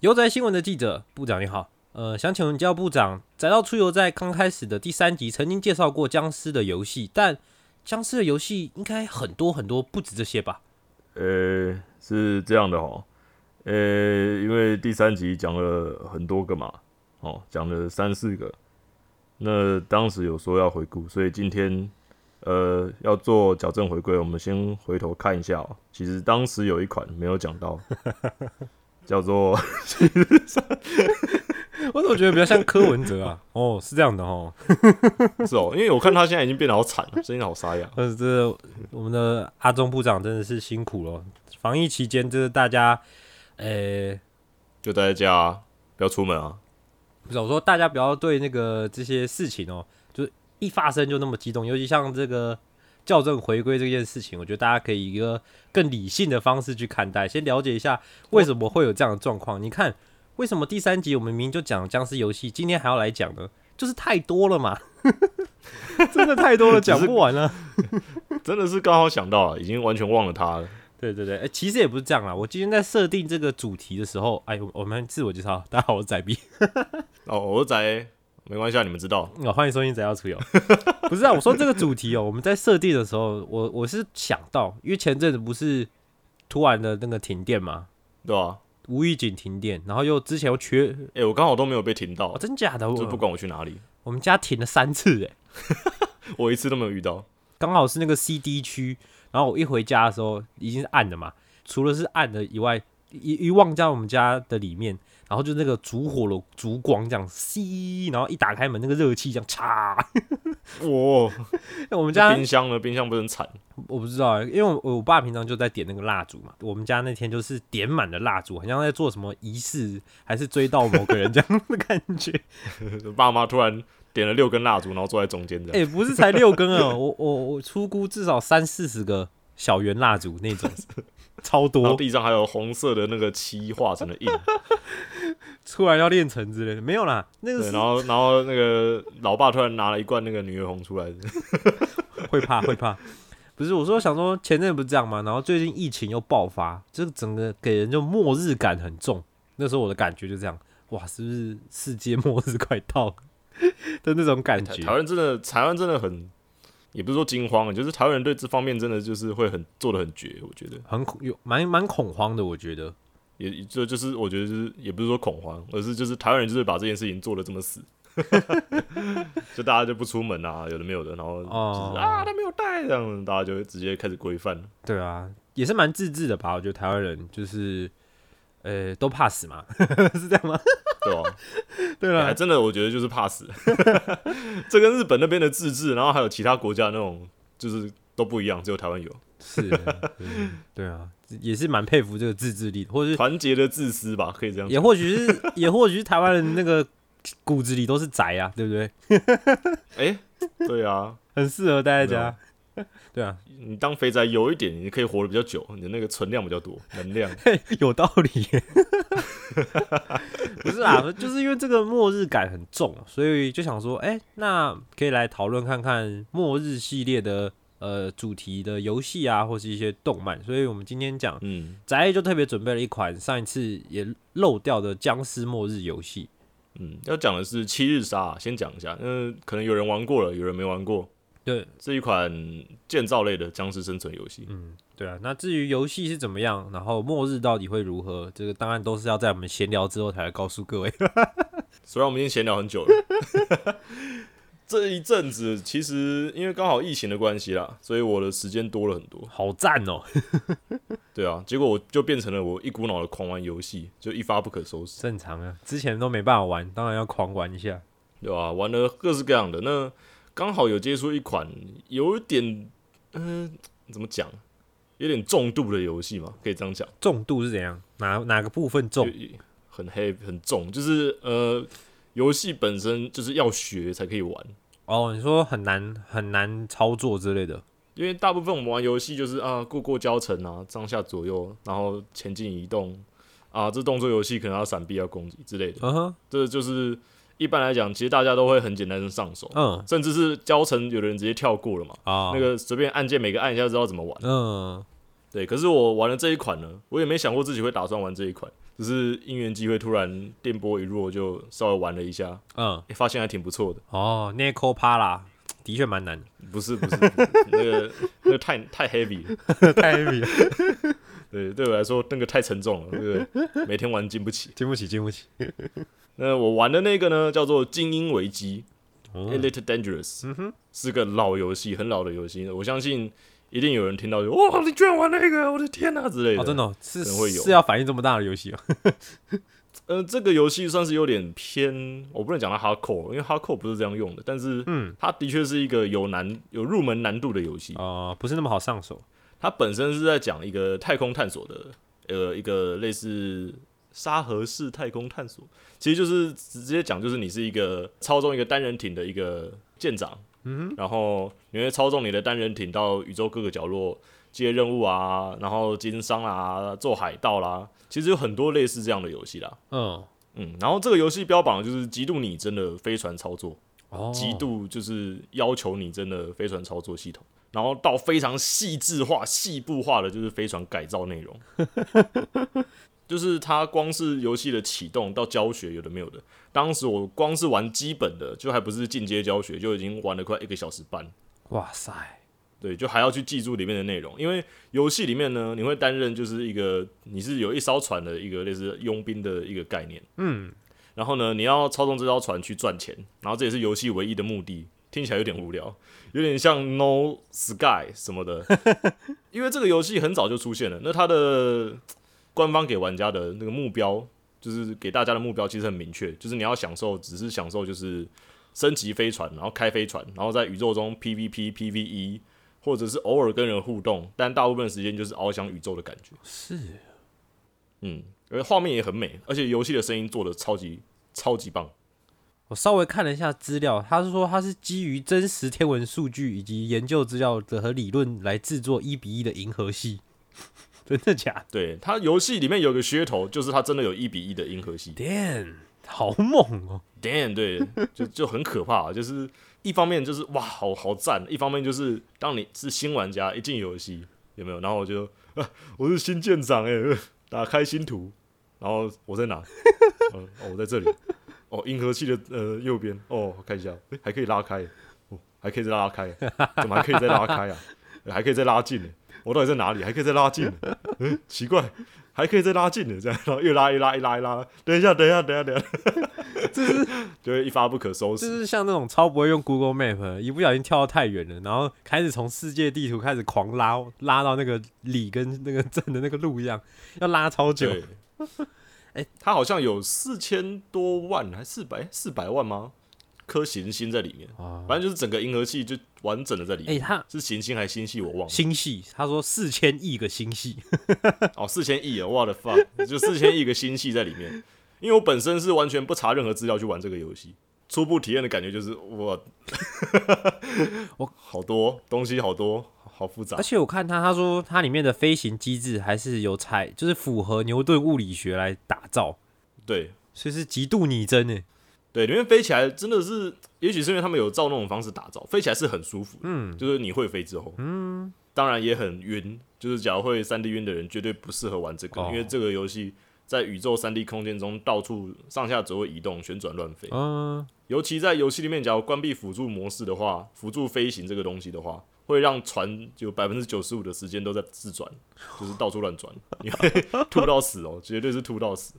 游宅新闻的记者部长你好，呃，想请问教部长，宅到出游在刚开始的第三集曾经介绍过僵尸的游戏，但僵尸的游戏应该很多很多，不止这些吧？呃，是这样的哦，呃，因为第三集讲了很多个嘛，哦，讲了三四个，那当时有说要回顾，所以今天呃要做矫正回归，我们先回头看一下哦。其实当时有一款没有讲到，叫做 我怎么觉得比较像柯文哲啊？哦，是这样的哦。是哦，因为我看他现在已经变得好惨了，声音好沙哑。呃，这我们的阿中部长真的是辛苦了。防疫期间，就是大家，呃，就待在家，不要出门啊。不是我说，大家不要对那个这些事情哦，就是一发生就那么激动。尤其像这个校正回归这件事情，我觉得大家可以以一个更理性的方式去看待，先了解一下为什么会有这样的状况。你看，为什么第三集我们明明就讲僵尸游戏，今天还要来讲呢？就是太多了嘛，真的太多了，讲不完了。真的是刚好想到了，已经完全忘了他了。对对对，哎、其实也不是这样啦。我今天在设定这个主题的时候，哎，我我们自我介绍，大家好，我是仔 B，哦，我是宅，没关系啊，你们知道。哦，欢迎收听仔要出游。不是啊，我说这个主题哦，我们在设定的时候，我我是想到，因为前阵子不是突然的那个停电嘛，对啊、无预警停电，然后又之前又缺，哎、我刚好都没有被停到哦，，真假的？我就不管我去哪里，我们家停了三次，哎，我一次都没有遇到。刚好是那个 CD 区，然后我一回家的时候已经是暗的嘛，除了是暗的以外，一一望在我们家的里面，然后就那个烛火的烛光这样吸，然后一打开门，那个热气这样嚓，哇，我 们家冰箱呢？冰箱不是很惨？我不知道欸，因为我我爸平常就在点那个蜡烛嘛，我们家那天就是点满了蜡烛，好像在做什么仪式，还是追到某个人这样的感觉。爸妈突然点了六根蜡烛，然后坐在中间这哎、样。不是才六根啊，我我我出估至少三四十个小圆蜡烛那种，超多，地上还有红色的那个漆画成的印，突然要练成之类的，没有啦，那个然后然后那个老爸突然拿了一罐那个女儿红出来，会怕会怕。不是我说想说前阵不是这样吗？然后最近疫情又爆发，这个整个给人就末日感很重。那时候我的感觉就这样，哇，是不是世界 末日快到了的那种感觉？台台湾真的台湾真的很，也不是说惊慌，就是台湾人对这方面真的就是会很做的很绝，我觉得很恐有蛮蛮恐慌的，我觉得。也就就是我觉得就是也不是说恐慌，而是就是台湾人就是把这件事情做的这么死。就大家就不出门啊，有的没有的，然后就是、哦啊，他没有带，这样大家就会直接开始规范。对啊，也是蛮自制的吧？我觉得台湾人就是，呃，都怕死嘛，是这样吗？对吧、对欸还真的，我觉得就是怕死。这跟日本那边的自治，然后还有其他国家那种，就是都不一样，只有台湾有是，嗯对啊，也是蛮佩服这个自制力，或者是团结的自私吧，可以这样讲。也或许是，也或许是台湾人那个骨子里都是宅啊，对不对？哎、对啊，很适合待在家。对啊，你当肥宅有一点，你可以活得比较久，你的那个存量比较多，能量。有道理。不是啊，就是因为这个末日感很重，所以就想说，哎、那可以来讨论看看末日系列的呃主题的游戏啊，或是一些动漫。所以我们今天讲嗯宅就特别准备了一款上一次也漏掉的僵尸末日游戏。嗯，要讲的是七日杀，先讲一下，嗯，可能有人玩过了，有人没玩过。对，是一款建造类的僵尸生存游戏。嗯，对啊。那至于游戏是怎么样，然后末日到底会如何，这个当然都是要在我们闲聊之后才来告诉各位。虽然我们已经闲聊很久了，这一阵子其实因为刚好疫情的关系啦，所以我的时间多了很多。好赞哦！对啊，结果我就变成了我一股脑的狂玩游戏，就一发不可收拾，正常啊，之前都没办法玩，当然要狂玩一下。对吧、玩了各式各样的，那刚好有接触一款有一点，嗯、怎么讲，有点重度的游戏嘛，可以这样讲。重度是怎样？哪哪个部分重？很黑很重，就是呃，游戏本身就是要学才可以玩，哦，你说很难很难操作之类的。因为大部分我们玩游戏就是啊过过教程啊，上下左右，然后前进移动啊，这动作游戏可能要闪避要攻击之类的，嗯哼，这就是一般来讲，其实大家都会很简单的上手，嗯甚至是教程有的人直接跳过了嘛，啊，那个随便按键每个按一下就知道怎么玩。嗯对，可是我玩了这一款呢，我也没想过自己会打算玩这一款，只是因缘机会突然电波一弱，就稍微玩了一下，嗯，诶发现还挺不错的。哦 n e c o p a 啦，的确蛮难的，不是不是，不是那个那个太太 heavy 了，太 heavy 了，对对我来说那个太沉重了，那个每天玩经不起。经不起，经不起。那我玩的那个呢，叫做《精英危机》哦 （Elite Dangerous），、是个老游戏，很老的游戏。我相信一定有人听到就哇，你居然玩那个，我的天哪、之类的。哦，真的、哦、是会有是要反应这么大的游戏哦。呃，这个游戏算是有点偏，我不能讲它 hardcore，因为 hardcore 不是这样用的，但是嗯，它的确是一个有难有入门难度的游戏。啊、不是那么好上手。它本身是在讲一个太空探索的，呃，一个类似沙河式太空探索，其实就是直接讲，就是你是一个操纵一个单人艇的一个舰长，嗯然后你会操纵你的单人艇到宇宙各个角落接任务啊，然后经商啊，做海盗啦，其实有很多类似这样的游戏啦。嗯，嗯，然后这个游戏标榜的就是极度拟真的飞船操作，哦，极度就是要求拟真的飞船操作系统，然后到非常细致化、细部化的就是飞船改造内容，就是它光是游戏的启动到教学有的没有的，当时我光是玩基本的，就还不是进阶教学，就已经玩了快一个小时半。哇塞，对，就还要去记住里面的内容，因为游戏里面呢，你会担任就是一个你是有一艘船的一个类似佣兵的一个概念，嗯，然后呢，你要操纵这艘船去赚钱，然后这也是游戏唯一的目的。听起来有点无聊，有点像 No Sky 什么的，因为这个游戏很早就出现了。那它的官方给玩家的那个目标，就是给大家的目标，其实很明确，就是你要享受，只是享受就是升级飞船，然后开飞船，然后在宇宙中 PVP、PVE，或者是偶尔跟人互动，但大部分时间就是翱翔宇宙的感觉。是嗯，而画面也很美，而且游戏的声音做的超级超级棒。我稍微看了一下资料，他是说他是基于真实天文数据以及研究资料的和理论来制作一比一的银河系，真的假的对，它游戏里面有个噱头，就是它真的有一比一的银河系。？Damn，好猛哦！Damn，对，就就很可怕，就是一方面就是哇，好好赞；一方面就是当你是新玩家一进游戏，有没有？然后我就啊，我是新舰长哎、呃打开新图，然后我在哪？嗯、哦，我在这里。哦，银河系的呃右边。哦，看一下，诶还可以拉开，哦，还可以再拉开，怎么还可以再拉开啊？诶还可以再拉近呢？我到底在哪里？还可以再拉近呢？嗯，奇怪，还可以再拉近呢，这样，然后越拉一拉，一拉一拉，等一下，等一下，等一下，等一下。就会一发不可收拾。就是像那种超不会用 Google Map，一不小心跳到太远了，然后开始从世界地图开始狂拉，拉到那个里跟那个镇的那个路一样，要拉超久。对，哎、它好像有四千多万，还四百四百万吗？颗行星在里面，啊，反正就是整个银河系就完整的在里面哎、面。它是行星还是星系我忘了。星系，他说四千亿个星系，哦，四千亿啊！我的 fuck，就四千亿个星系在里面。因为我本身是完全不查任何资料去玩这个游戏，初步体验的感觉就是我，我好多东西，好多，好复杂而。且我看他，他说它里面的飞行机制还是有采，就是符合牛顿物理学来打造，对所以是极度拟真诶。对，里面飞起来真的是，也许是因为他们有照那种方式打造，飞起来是很舒服的。嗯，就是你会飞之后，嗯，当然也很晕。就是假如会三 D 晕的人，绝对不适合玩这个，哦因为这个游戏在宇宙三 D 空间中到处上下左右移动、旋转乱飞。嗯，尤其在游戏里面，假如关闭辅助模式的话，辅助飞行这个东西的话，会让船有百分之九十五的时间都在自转，就是到处乱转，你会吐到死哦，绝对是吐到死。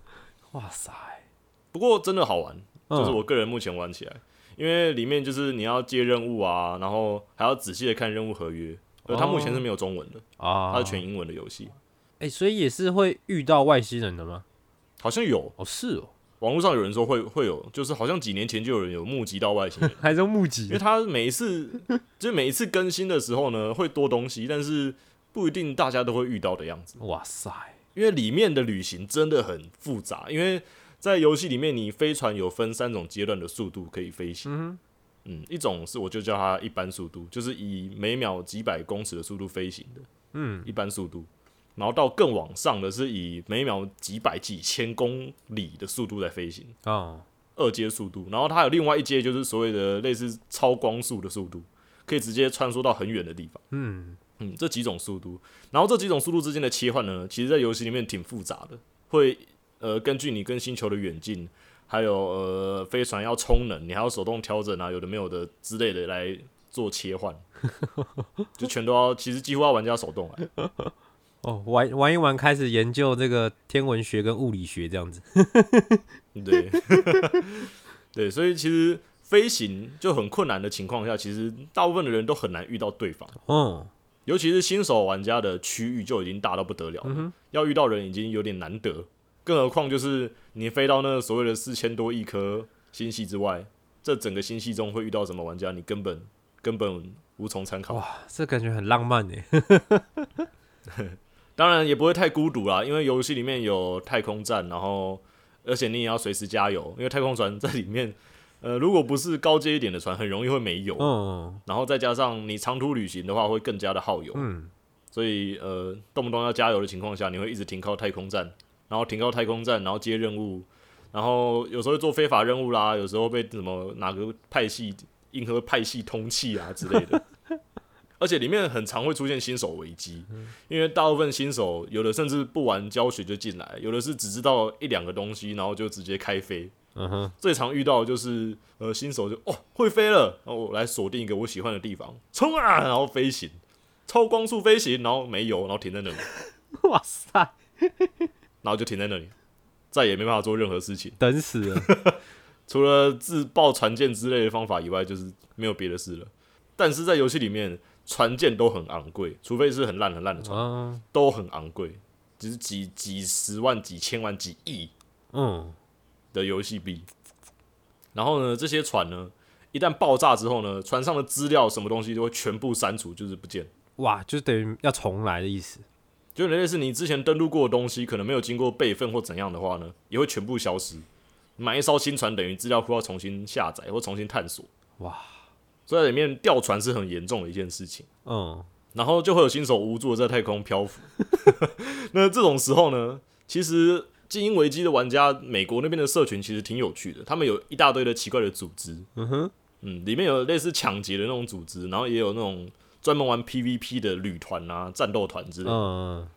哇塞，不过真的好玩，嗯就是我个人目前玩起来，因为里面就是你要接任务啊，然后还要仔细的看任务合约，而它目前是没有中文的，啊，它是全英文的游戏。哎、所以也是会遇到外星人的吗？好像有哦，是哦，网络上有人说会会有，就是好像几年前就有人有目击到外星人，还是用目击因为他每一次就是每一次更新的时候呢，会多东西，但是不一定大家都会遇到的样子。哇塞，因为里面的旅行真的很复杂，因为在游戏里面，你飞船有分三种阶段的速度可以飞行。嗯嗯，一种是我就叫它一般速度，就是以每秒几百公尺的速度飞行的嗯，一般速度，然后到更往上的是以每秒几百几千公里的速度在飞行，哦，二阶速度，然后它有另外一阶就是所谓的类似超光速的速度，可以直接穿梭到很远的地方。嗯，嗯，这几种速度，然后这几种速度之间的切换呢，其实在游戏里面挺复杂的，会呃根据你跟星球的远近，还有呃飞船要充能，你还要手动调整啊，有的没有的之类的来做切换，就全都要，其实几乎要玩家手动来。哦，玩玩一玩，开始研究这个天文学跟物理学这样子。对，对，所以其实飞行就很困难的情况下，其实大部分的人都很难遇到对方。哦，尤其是新手玩家的区域就已经大到不得了了，要遇到人已经有点难得，更何况就是你飞到那所谓的四千多亿颗星系之外，这整个星系中会遇到什么玩家，你根本根本无从参考。哇，这感觉很浪漫呢。当然也不会太孤独啦，因为游戏里面有太空站，然后而且你也要随时加油，因为太空船 在里面，呃，如果不是高阶一点的船，很容易会没油，嗯然后再加上你长途旅行的话，会更加的耗油。嗯，所以呃，动不动要加油的情况下，你会一直停靠太空站，然后停靠太空站，然后接任务，然后有时候做非法任务啦，有时候被什么哪个派系硬核派系通气啊之类的。而且里面很常会出现新手危机，因为大部分新手有的甚至不玩教学就进来，有的是只知道一两个东西，然后就直接开飞。嗯哼，最常遇到的就是呃新手就哦会飞了，然后我来锁定一个我喜欢的地方，冲啊，然后飞行，超光速飞行，然后没油，然后停在那里，哇塞，然后就停在那里，再也没办法做任何事情，等死了。除了自爆船舰之类的方法以外，就是没有别的事了。但是在游戏里面，船舰都很昂贵，除非是很烂很烂的船，嗯都很昂贵，只是几几十万、几千万、几亿嗯，的游戏币。然后呢，这些船呢，一旦爆炸之后呢，船上的资料什么东西都会全部删除，就是不见。哇，就等于要重来的意思。就类似你之前登录过的东西，可能没有经过备份或怎样的话呢，也会全部消失。买一艘新船等于资料库要重新下载或重新探索。哇，所以在里面掉船是很严重的一件事情。嗯，然后就会有新手无助的在太空漂浮。那这种时候呢，其实精英危机的玩家，美国那边的社群其实挺有趣的，他们有一大堆的奇怪的组织，嗯哼，嗯，里面有类似抢劫的那种组织，然后也有那种专门玩 PVP 的旅团啊、战斗团之类的。嗯，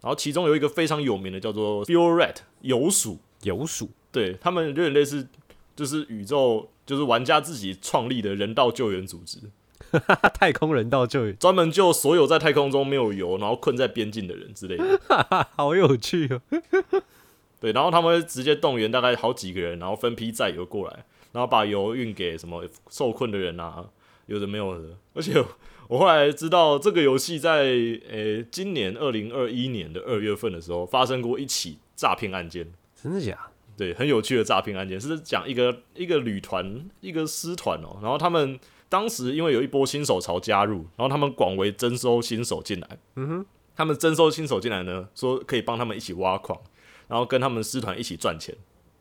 然后其中有一个非常有名的叫做 Fuel Rat 油鼠，游鼠。对他们有点类似，就是宇宙就是玩家自己创立的人道救援组织。太空人道救援，专门救所有在太空中没有油，然后困在边境的人之类的。好有趣哦。对，然后他们会直接动员大概好几个人，然后分批载油过来，然后把油运给什么受困的人啊，有的没有的。而且我后来知道，这个游戏在呃、今年二零二一年的二月份的时候，发生过一起诈骗案件。真的假？对，很有趣的诈骗案件，是讲一个一个旅团、一个师团哦，然后他们当时因为有一波新手潮加入，然后他们广为征收新手进来，嗯哼，他们征收新手进来呢，说可以帮他们一起挖矿，然后跟他们师团一起赚钱。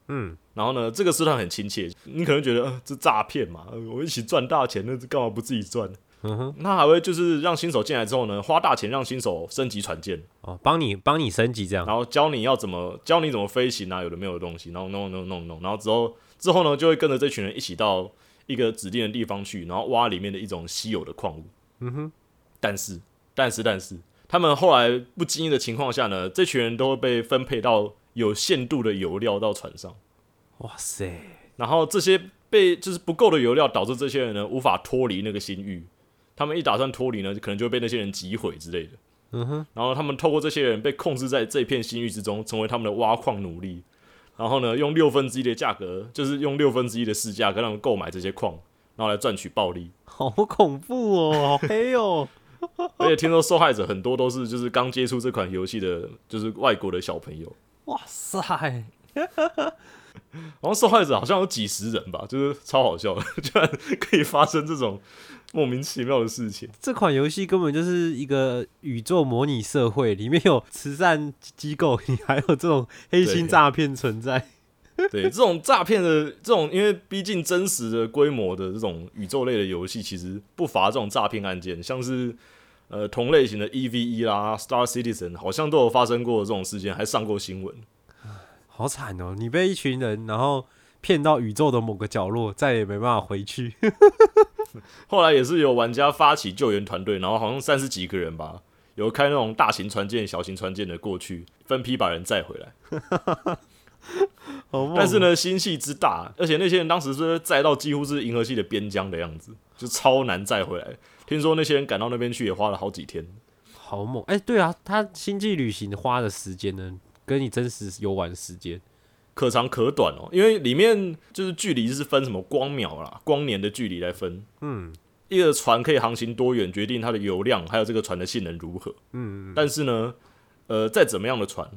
嗯，然后呢，这个师团很亲切，你可能觉得、呃、这诈骗嘛，呃我一起赚大钱，那干嘛不自己赚？嗯哼，那还会就是让新手进来之后呢，花大钱让新手升级船舰，哦，帮你帮你升级这样。然后教你要怎么教你怎么飞行啊，有的没有的东西，然后弄弄弄弄，然后之后之后呢，就会跟着这群人一起到一个指定的地方去，然后挖里面的一种稀有的矿物。嗯哼，但是但是但是，他们后来不经意的情况下呢，这群人都会被分配到有限度的油料到船上，哇塞，然后这些被就是不够的油料，导致这些人呢无法脱离那个新域。他们一打算脱离呢，可能就会被那些人击毁之类的。嗯哼，然后他们透过这些人被控制在这片新域之中，成为他们的挖矿奴隶。然后呢，用六分之一的价格，就是用六分之一的市价跟他们购买这些矿，然后来赚取暴利。好恐怖哦，好黑哦。而且听说受害者很多都是就是刚接触这款游戏的，就是外国的小朋友。哇塞，然后受害者好像有几十人吧，就是超好笑的，居然可以发生这种莫名其妙的事情。这款游戏根本就是一个宇宙模拟社会，里面有慈善机构，你还有这种黑心诈骗存在。对这种诈骗的这种，因为毕竟真实的规模的这种宇宙类的游戏，其实不乏这种诈骗案件，像是呃同类型的 EVE 啦、Star Citizen，好像都有发生过这种事件，还上过新闻。好惨哦！你被一群人然后骗到宇宙的某个角落，再也没办法回去。后来也是有玩家发起救援团队，然后好像三十几个人吧，有开那种大型船舰、小型船舰的过去，分批把人载回来。但是，呢，心系之大，而且那些人当时是载到几乎是银河系的边疆的样子，就超难载回来。听说那些人赶到那边去也花了好几天。好猛！哎、对啊，他星际旅行花的时间呢，跟你真实游玩时间，可长可短哦，因为里面就是距离是分什么光秒啦、光年的距离来分。嗯一个船可以航行多远，决定它的油量，还有这个船的性能如何。嗯，但是呢，呃，再怎么样的船，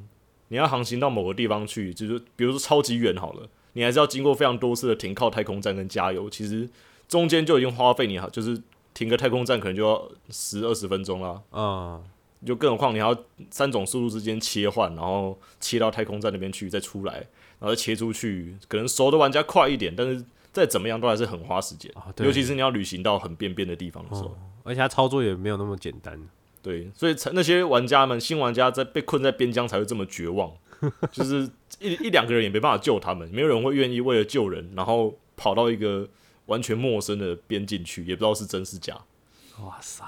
你要航行到某个地方去，就是比如说超级远好了，你还是要经过非常多次的停靠太空站跟加油。其实中间就已经花费你，就是停个太空站可能就要十二十分钟啦。啊、就更何况你还要三种速度之间切换，然后切到太空站那边去，再出来，然后再切出去。可能熟的玩家快一点，但是再怎么样都还是很花时间，尤其是你要旅行到很边边的地方的时候。而且他操作也没有那么简单。对，所以才那些玩家们，新玩家在被困在边疆才会这么绝望，就是一一两个人也没办法救他们，没有人会愿意为了救人，然后跑到一个完全陌生的边境去，也不知道是真是假。哇塞，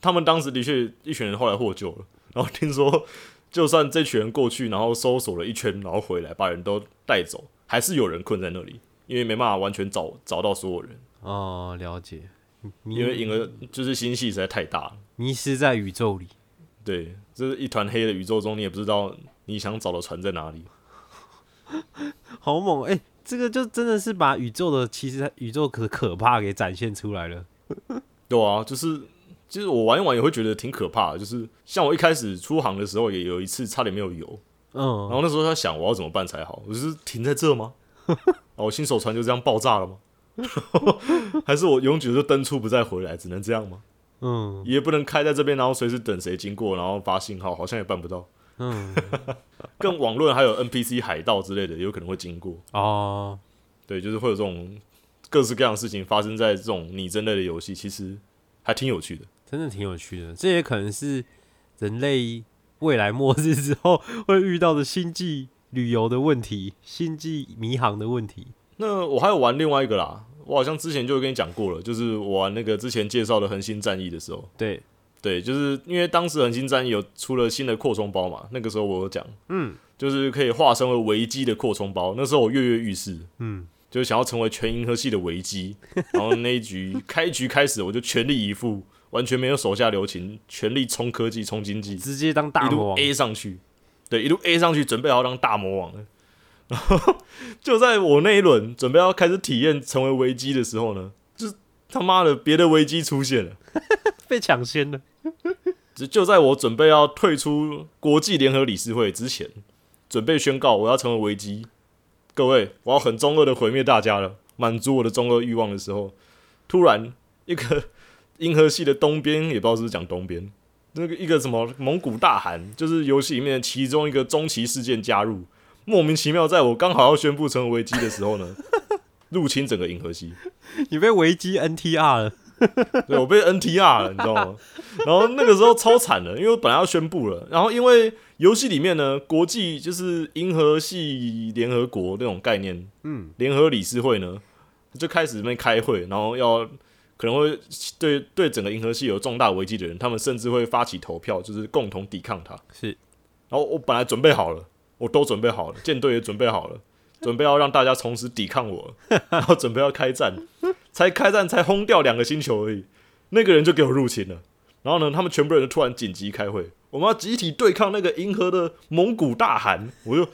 他们当时的确一群人后来获救了，然后听说，就算这群人过去，然后搜索了一圈，然后回来把人都带走，还是有人困在那里，因为没办法完全找找到所有人，哦，了解。因为银河就是星系实在太大了。迷失在宇宙里，对，就是一团黑的宇宙中，你也不知道你想找的船在哪里。好猛！哎、这个就真的是把宇宙的其实宇宙可可怕给展现出来了。对啊，就是其实我玩一玩也会觉得挺可怕的，就是像我一开始出航的时候，也有一次差点没有油，嗯然嗯，后那时候在想我要怎么办才好，我就是停在这吗？哦，我新手船就这样爆炸了吗？还是我永久就登出不再回来，只能这样吗？嗯也不能开在这边，然后随时等谁经过，然后发信号，好像也办不到。嗯，更网络还有 NPC 海盗之类的，有可能会经过。哦，对，就是会有这种各式各样的事情发生在这种拟真类的游戏，其实还挺有趣的。真的挺有趣的。这也可能是人类未来末日之后 会遇到的星际旅游的问题，星际迷航的问题。那我还有玩另外一个啦，我好像之前就有跟你讲过了，就是我玩那个之前介绍的《恒星战役》的时候，对，对，就是因为当时《恒星战役》有出了新的扩充包嘛，那个时候我有讲，嗯就是可以化身为维基的扩充包，那时候我跃跃欲试，嗯，就是想要成为全银河系的维基，然后那一局 开局开始我就全力以赴，完全没有手下留情，全力冲科技、冲经济，直接当大一路魔王。A 上去，对，一路 A 上去，准备好当大魔王了。然 后就在我那一轮准备要开始体验成为危机的时候呢，就是他妈的别的危机出现了。被抢先了。就就在我准备要退出国际联合理事会之前，准备宣告我要成为危机，各位，我要很中二的毁灭大家了，满足我的中二欲望的时候，突然一个银河系的东边，也不知道是不是讲东边，那个一个什么蒙古大汗，就是游戏里面的其中一个中期事件加入，莫名其妙，在我刚好要宣布成为危机的时候呢，入侵整个银河系。你被维基 NTR 了。对我被 NTR 了，你知道吗？然后那个时候超惨的，因为我本来要宣布了，然后因为游戏里面呢，国际就是银河系联合国那种概念，嗯，联合理事会呢就开始那边开会，然后要可能会对对整个银河系有重大危机的人，他们甚至会发起投票，就是共同抵抗他。是，然后我本来准备好了，我都准备好了，舰队也准备好了，准备要让大家同时抵抗我，然后准备要开战，才开战才轰掉两个星球而已，那个人就给我入侵了。然后呢，他们全部人突然紧急开会，我们要集体对抗那个银河的蒙古大汗。我就，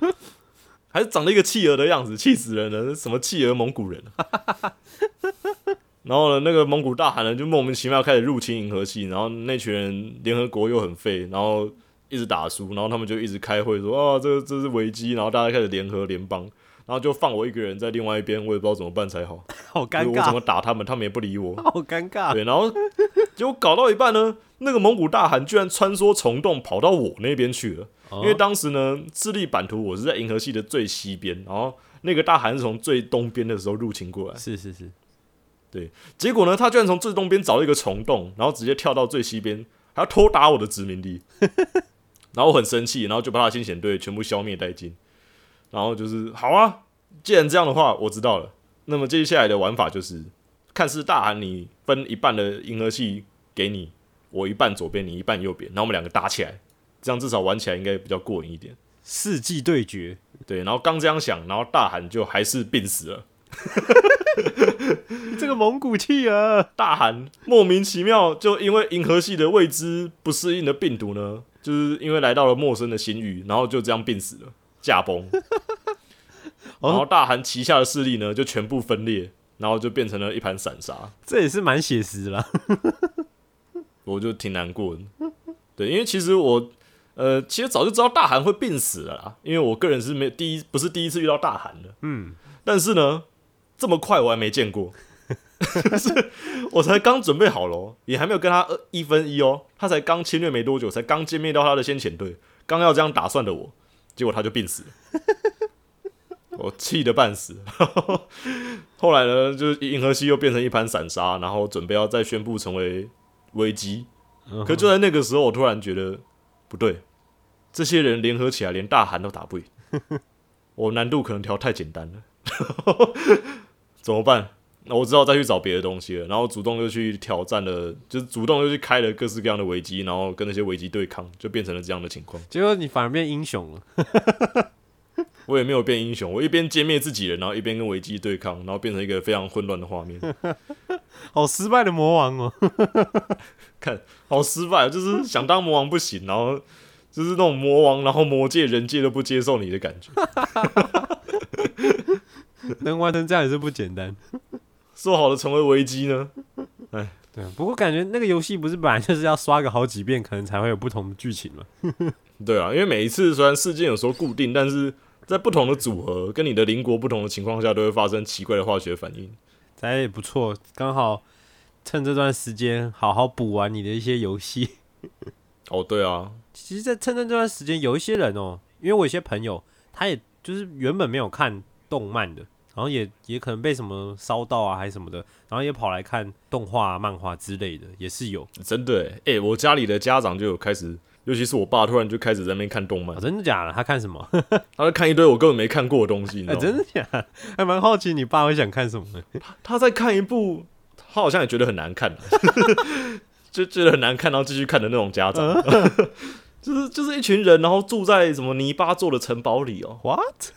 还是长了一个企鹅的样子，气死人了！什么企鹅蒙古人？然后呢，那个蒙古大汗呢就莫名其妙开始入侵银河系，然后那群人联合国又很废，然后一直打输，然后他们就一直开会说啊，这这是危机，然后大家开始联合联邦，然后就放我一个人在另外一边，我也不知道怎么办才好，好尴尬我怎么，打他们，他们也不理我。好尴尬。对，然后结果搞到一半呢，那个蒙古大汗居然穿梭虫洞跑到我那边去了。哦因为当时呢，智利版图我是在银河系的最西边，然后那个大韩是从最东边的时候入侵过来。是是是，对结果呢，他居然从最东边找了一个虫洞，然后直接跳到最西边，还要偷打我的殖民地。然后我很生气，然后就把他的先遣队全部消灭殆尽。然后就是好啊，既然这样的话，我知道了。那么接下来的玩法就是，看似大韩你分一半的银河系给你，我一半左边，你一半右边，然后我们两个打起来，这样至少玩起来应该比较过瘾一点。世纪对决，对，然后刚这样想，然后大韩就还是病死了。这个蒙古气啊，大韩莫名其妙就因为银河系的未知不适应的病毒呢，就是因为来到了陌生的星域，然后就这样病死了，驾崩。然后大韩旗下的势力呢就全部分裂，然后就变成了一盘散沙，这也是蛮写实的啦。我就挺难过的。对，因为其实我呃，其实早就知道大韩会病死了啦，因为我个人是没第一不是第一次遇到大韩的，嗯，但是呢，这么快我还没见过，就是我才刚准备好了哦，也还没有跟他呃一分一哦，他才刚侵略没多久，才刚歼灭掉他的先遣队，刚要这样打算的我，结果他就病死了，我气得半死。后来呢，就是银河系又变成一盘散沙，然后准备要再宣布成为危机，可就在那个时候，我突然觉得不对，这些人联合起来，连大韩都打不赢，我 难度可能调太简单了，怎么办？那我只好再去找别的东西了，然后主动又去挑战了，就是主动又去开了各式各样的危机，然后跟那些危机对抗，就变成了这样的情况。结果你反而变英雄了。我也没有变英雄，我一边歼灭自己人，然后一边跟危机对抗，然后变成一个非常混乱的画面，好失败的魔王哦！看好失败，就是想当魔王不行，然后就是那种魔王，然后魔界人界都不接受你的感觉。能完成这样也是不简单。说好的成为危机呢？哎对啊，不过感觉那个游戏不是本来就是要刷个好几遍，可能才会有不同的剧情嘛。对啊，因为每一次虽然事件有时候固定，但是在不同的组合跟你的邻国不同的情况下，都会发生奇怪的化学反应。咱也不错，刚好趁这段时间好好补完你的一些游戏。哦，对啊，其实，在趁着这段时间，有一些人哦，因为我有些朋友，他也就是原本没有看动漫的，然后也也可能被什么烧到啊，还是什么的，然后也跑来看动画、漫画之类的，也是有真的诶，诶，我家里的家长就有开始，尤其是我爸，突然就开始在那边看动漫啊，，真的假的？他看什么？他在看一堆我根本没看过的东西，你知哎、道吗？真的假的？还蛮好奇你爸会想看什么呢？他在看一部，他好像也觉得很难看、啊，就觉得很难看，然后继续看的那种家长，就是就是一群人，然后住在什么泥巴做的城堡里哦，What？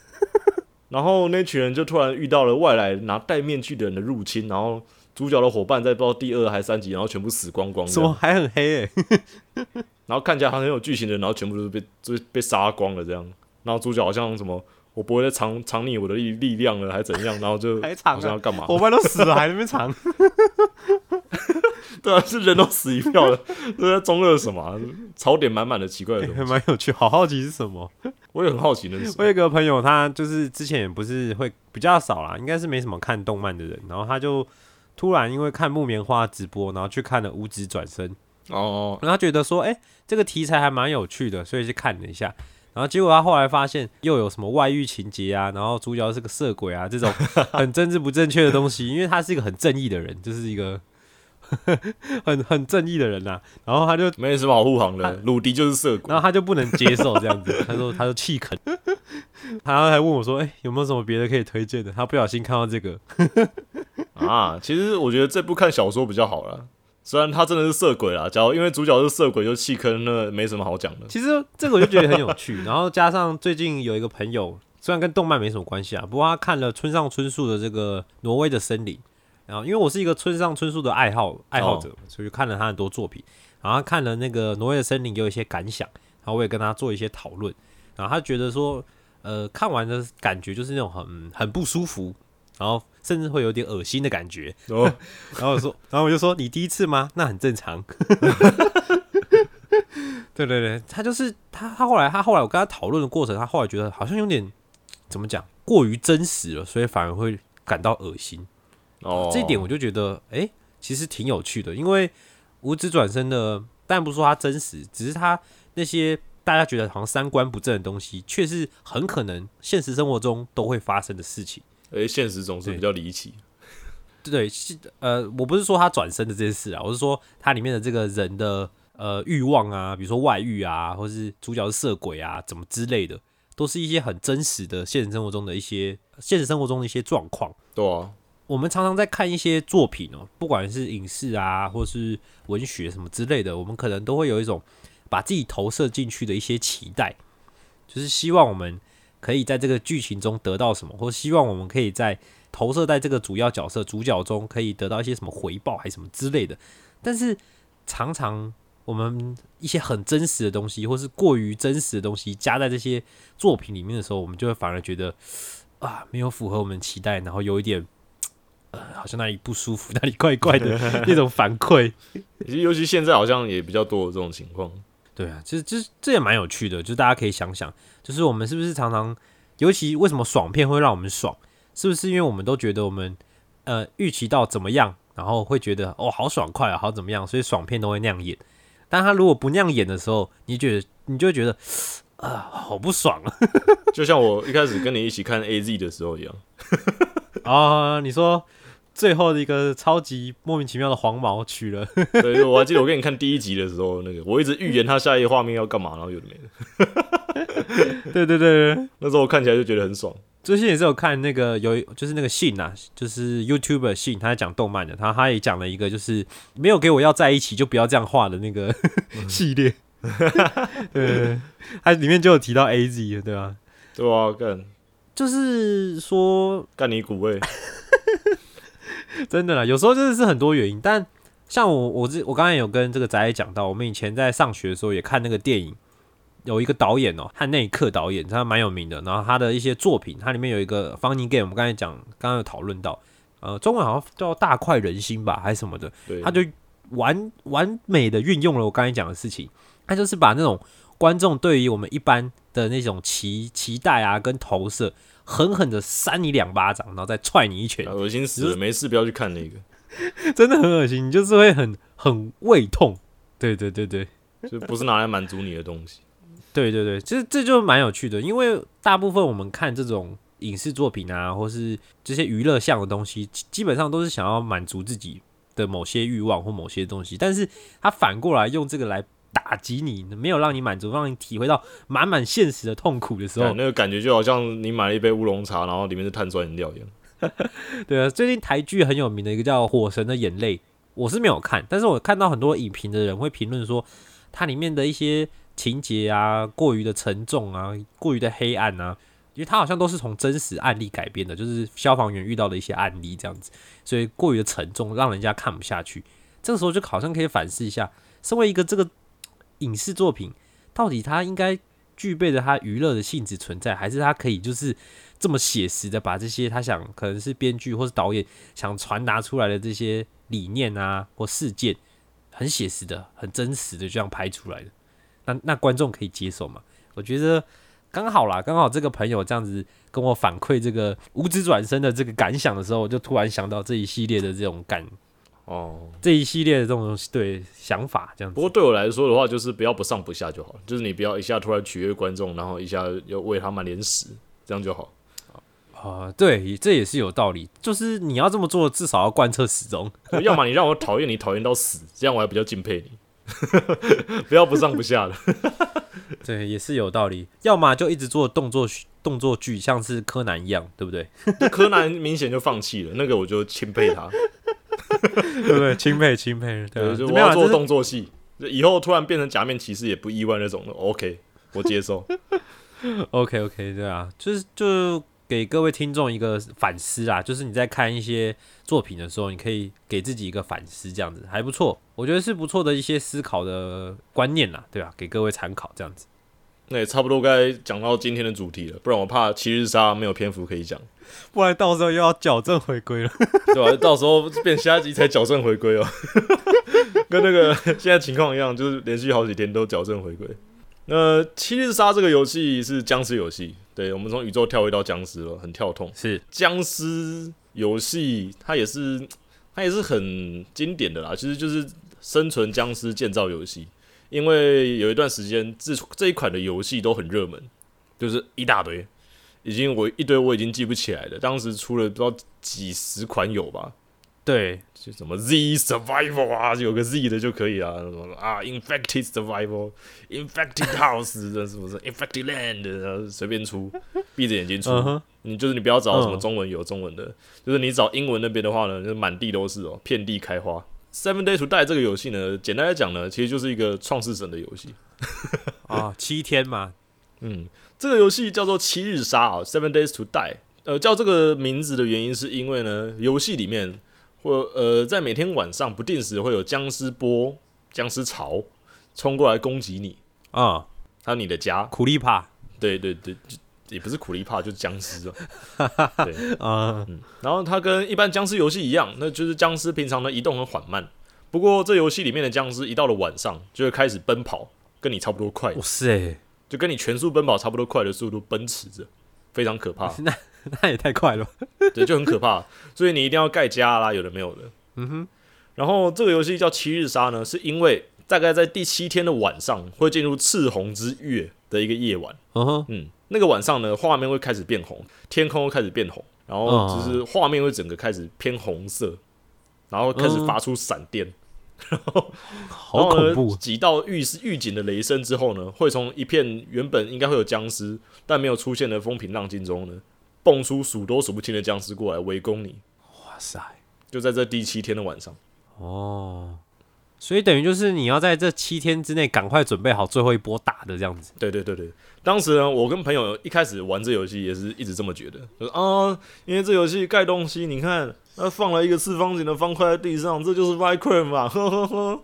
然后那群人就突然遇到了外来拿戴面具的人的入侵，然后主角的伙伴在不知道第二还是三集，然后全部死光光，什么？还很黑诶、然后看起来好像很有剧情的人，然后全部都是被就是被杀光了这样，然后主角好像什么。我不会再藏藏匿我的力力量了，还怎样？然后就还藏啊好像要干嘛？伙伴都死了，还在那边藏。对啊，是人都死一票了，这在中二什么、啊？槽点满满的奇怪的东还西。蛮有趣，好好奇是什么？我也很好奇那是。我有一个朋友，他就是之前也不是会比较少啦，应该是没什么看动漫的人，然后他就突然因为看木棉花直播，然后去看了《五指转身》，哦，然后他觉得说，哎、这个题材还蛮有趣的，所以去看了一下。然后结果他后来发现又有什么外遇情节啊，然后主角是个色鬼啊，这种 很政治不正确的东西，因为他是一个很正义的人，就是一个很很正义的人呐、啊然后他就没什么好护航的，鲁迪就是色鬼然。后他就不能接受这样子，他说他就弃坑，然后还问我说，哎、有没有什么别的可以推荐的？他不小心看到这个，啊，其实我觉得这部看小说比较好啦。虽然他真的是色鬼啦，假如因为主角是色鬼就弃坑，那没什么好讲的。其实这个我就觉得很有趣。然后加上最近有一个朋友，虽然跟动漫没什么关系啊，不过他看了村上春树的这个《挪威的森林》，然后因为我是一个村上春树的爱好爱好者，所以就看了他很多作品。然后他看了那个《挪威的森林》，有一些感想，然后我也跟他做一些讨论。然后他觉得说，呃，看完的感觉就是那种很很不舒服，然后甚至会有点恶心的感觉。哦，然后我说，然后我就说你第一次吗？那很正常。对对对，他就是他，他后来他后来我跟他讨论的过程，他后来觉得好像有点怎么讲过于真实了，所以反而会感到恶心。哦，这一点我就觉得，哎、其实挺有趣的，因为无指转身的，当然不是说他真实，只是他那些大家觉得好像三观不正的东西，却是很可能现实生活中都会发生的事情。哎，现实总是比较离奇。对呃，我不是说他转身的这件事啊，我是说它里面的这个人的呃欲望啊，比如说外遇啊，或是主角是色鬼啊，怎么之类的，都是一些很真实的现实生活中的一些现实生活中的一些状况。对啊，我们常常在看一些作品哦，不管是影视啊，或是文学什么之类的，我们可能都会有一种把自己投射进去的一些期待，就是希望我们可以在这个剧情中得到什么，或希望我们可以在投射在这个主要角色主角中可以得到一些什么回报，还是什么之类的。但是常常我们一些很真实的东西，或是过于真实的东西加在这些作品里面的时候，我们就会反而觉得啊，没有符合我们的期待，然后有一点。呃，好像那里不舒服，那里怪怪的 那种反馈。尤其现在好像也比较多有这种情况。对啊，其实这这也蛮有趣的，就是大家可以想想，就是我们是不是常常，尤其为什么爽片会让我们爽，是不是因为我们都觉得我们呃预期到怎么样，然后会觉得哦好爽快啊，好怎么样，所以爽片都会那样演。但他如果不那样演的时候，你觉得你就会觉得啊、好不爽啊！就像我一开始跟你一起看 A Z 的时候一样。啊，你说最后的一个超级莫名其妙的黄毛取了，对，我还记得我跟你看第一集的时候，那个我一直预言他下一个画面要干嘛，然后有的没的。对对对对。那时候我看起来就觉得很爽。最近也是有看那个有就是那个信啊，就是 YouTuber 信，他在讲动漫的，他他也讲了一个就是没有给我要在一起就不要这样画的那个系列。对，它里面就有提到 A Z，对吧？对啊，干就是说干你股味。真的啦，有时候真的是很多原因，但像我我这我刚才有跟这个仔仔讲到，我们以前在上学的时候也看那个电影，有一个导演哦，汉内克导演，他蛮有名的，然后他的一些作品，它里面有一个 Funny Game，我们刚才讲，刚刚有讨论到，呃，中文好像叫大快人心吧，还是什么的，对，他就完完美的运用了我刚才讲的事情，他就是把那种观众对于我们一般的那种期期待啊跟投射，狠狠的扇你两巴掌，然后再踹你一拳，恶心死了，没事不要去看那个，真的很恶心，你就是会很很胃痛。对对对对就不是拿来满足你的东西。对对对，这这就蛮有趣的，因为大部分我们看这种影视作品啊，或是这些娱乐项的东西，基基本上都是想要满足自己的某些欲望或某些东西，但是他反过来用这个来打击你，没有让你满足，让你体会到满满现实的痛苦的时候，那个感觉就好像你买了一杯乌龙茶，然后里面是碳酸饮料一样。对啊，最近台剧很有名的一个叫《火神的眼泪》，我是没有看，但是我看到很多影评的人会评论说，它里面的一些情节啊，过于的沉重啊，过于的黑暗啊，因为它好像都是从真实案例改编的，就是消防员遇到的一些案例这样子，所以过于的沉重，让人家看不下去。这个时候就好像可以反思一下，身为一个这个影视作品，到底它应该具备着它娱乐的性质存在，还是它可以就是这么写实的把这些他想可能是编剧或是导演想传达出来的这些理念啊或事件，很写实的、很真实的这样拍出来的，那那观众可以接受吗？我觉得刚好啦，刚好这个朋友这样子跟我反馈这个无职转身的这个感想的时候，我就突然想到这一系列的这种感，哦，这一系列的这种东西对想法这样子。不过对我来说的话，就是不要不上不下就好了，就是你不要一下突然取悦观众，然后一下又喂他满脸屎，这样就好。啊、对，这也是有道理，就是你要这么做，至少要贯彻始终。要么你让我讨厌你，讨厌到死，这样我还比较敬佩你。不要不上不下的。对，也是有道理。要么就一直做动作动作剧，像是柯南一样，对不对？柯南明显就放弃了，那个我就钦佩他。对不对？钦佩钦佩，对就我要做动作戏，以后突然变成假面骑士也不意外那种的。OK，我接受。OK OK，对啊，就是就给各位听众一个反思啊，就是你在看一些作品的时候，你可以给自己一个反思，这样子还不错，我觉得是不错的一些思考的观念啦，对吧、给各位参考这样子。那也差不多该讲到今天的主题了，不然我怕七日杀没有篇幅可以讲，不然到时候又要矫正回归了。对吧？到时候变下一集才矫正回归哦，跟那个现在情况一样，就是连续好几天都矫正回归。那七日杀这个游戏是僵尸游戏，对我们从宇宙跳回到僵尸了，很跳痛。是僵尸游戏它也是它也是很经典的啦，其实就是生存僵尸建造游戏。因为有一段时间这这一款的游戏都很热门，就是一大堆，已经我一堆我已经记不起来了。当时出了不知道几十款有吧？对，就什么 Z Survival 啊，有个 Z 的就可以啊，什么啊 Infected Survival、Infected House 这是不是 Infected Land，然后随便出，闭着眼睛出。你就是你不要找什么嗯中文有中文的，就是你找英文那边的话呢，就满地都是哦，遍地开花。Seven Days to Die 这个游戏呢，简单来讲呢，其实就是一个创世神的游戏。啊，七天嘛，嗯，这个游戏叫做七日杀啊，Seven Days to Die。呃，叫这个名字的原因是因为呢，游戏里面或呃，在每天晚上不定时会有僵尸波、僵尸潮冲过来攻击你，啊，还有你的家。苦力怕对对对，也不是苦力怕，就是僵尸啊。对，啊，然后它跟一般僵尸游戏一样，那就是僵尸平常的移动很缓慢。不过这游戏里面的僵尸一到了晚上就会开始奔跑，跟你差不多快哇，塞，就跟你全速奔跑差不多快的速度奔驰着，非常可怕。那那也太快了。对，就很可怕。所以你一定要盖家啦，有的没有的。嗯哼，然后这个游戏叫七日杀呢，是因为大概在第七天的晚上会进入赤红之月的一个夜晚。嗯哼，嗯，那个晚上呢，画面会开始变红，天空会开始变红，然后就是画面会整个开始偏红色，然后开始发出闪电。好然后 好恐怖几道预预警的雷声之后呢，会从一片原本应该会有僵尸但没有出现的风平浪静中呢，蹦出数都数不清的僵尸过来围攻你。哇塞，就在这第七天的晚上，哦，所以等于就是你要在这七天之内赶快准备好最后一波打的这样子。对对对对，当时呢，我跟朋友一开始玩这游戏也是一直这么觉得，就是啊，因为这游戏盖东西，你看，那放了一个四方形的方块在地上，这就是 Minecraft 嘛，呵呵呵，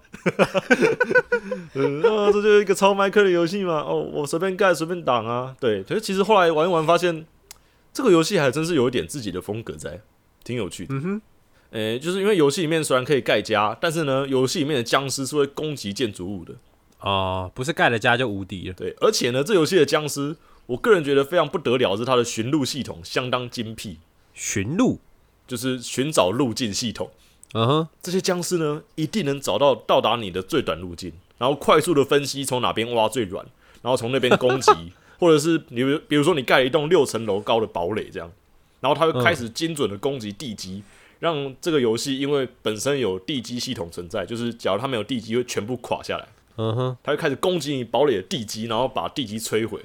嗯啊，这就是一个超 Minecraft 的游戏嘛，哦，我随便盖随便挡啊，对，可是其实后来玩一玩发现，这个游戏还真是有一点自己的风格在，挺有趣的。嗯哼，诶、就是因为游戏里面虽然可以盖家，但是呢，游戏里面的僵尸是会攻击建筑物的。哦，不是盖了家就无敌了。对，而且呢，这游戏的僵尸，我个人觉得非常不得了，是它的寻路系统相当精辟，寻路，就是寻找路径系统。嗯哼，这些僵尸呢，一定能找到到达你的最短路径，然后快速的分析从哪边挖最软，然后从那边攻击，或者是你比比如说你盖了一栋六层楼高的堡垒这样，然后它会开始精准的攻击地基，让这个游戏因为本身有地基系统存在，就是假如它没有地基，会全部垮下来。嗯哼，它会开始攻击你堡垒的地基，然后把地基摧毁，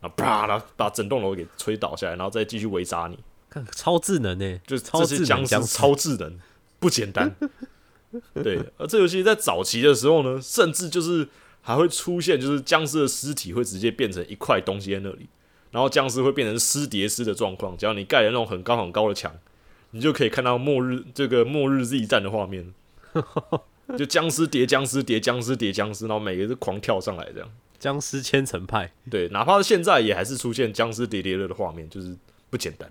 然后啪，然后把整栋楼给吹倒下来，然后再继续围杀你。看超智能呢，就是这些僵尸超智能，不简单。对，而这游戏在早期的时候呢，甚至就是还会出现，就是僵尸的尸体会直接变成一块东西在那里，然后僵尸会变成尸叠尸的状况。只要你盖了那种很高很高的墙，你就可以看到末日这个末日 Z 战的画面。就僵尸叠僵尸叠僵尸叠僵尸，然后每个都狂跳上来这样。僵尸千层派，对，哪怕是现在也还是出现僵尸叠叠乐的画面，就是不简单。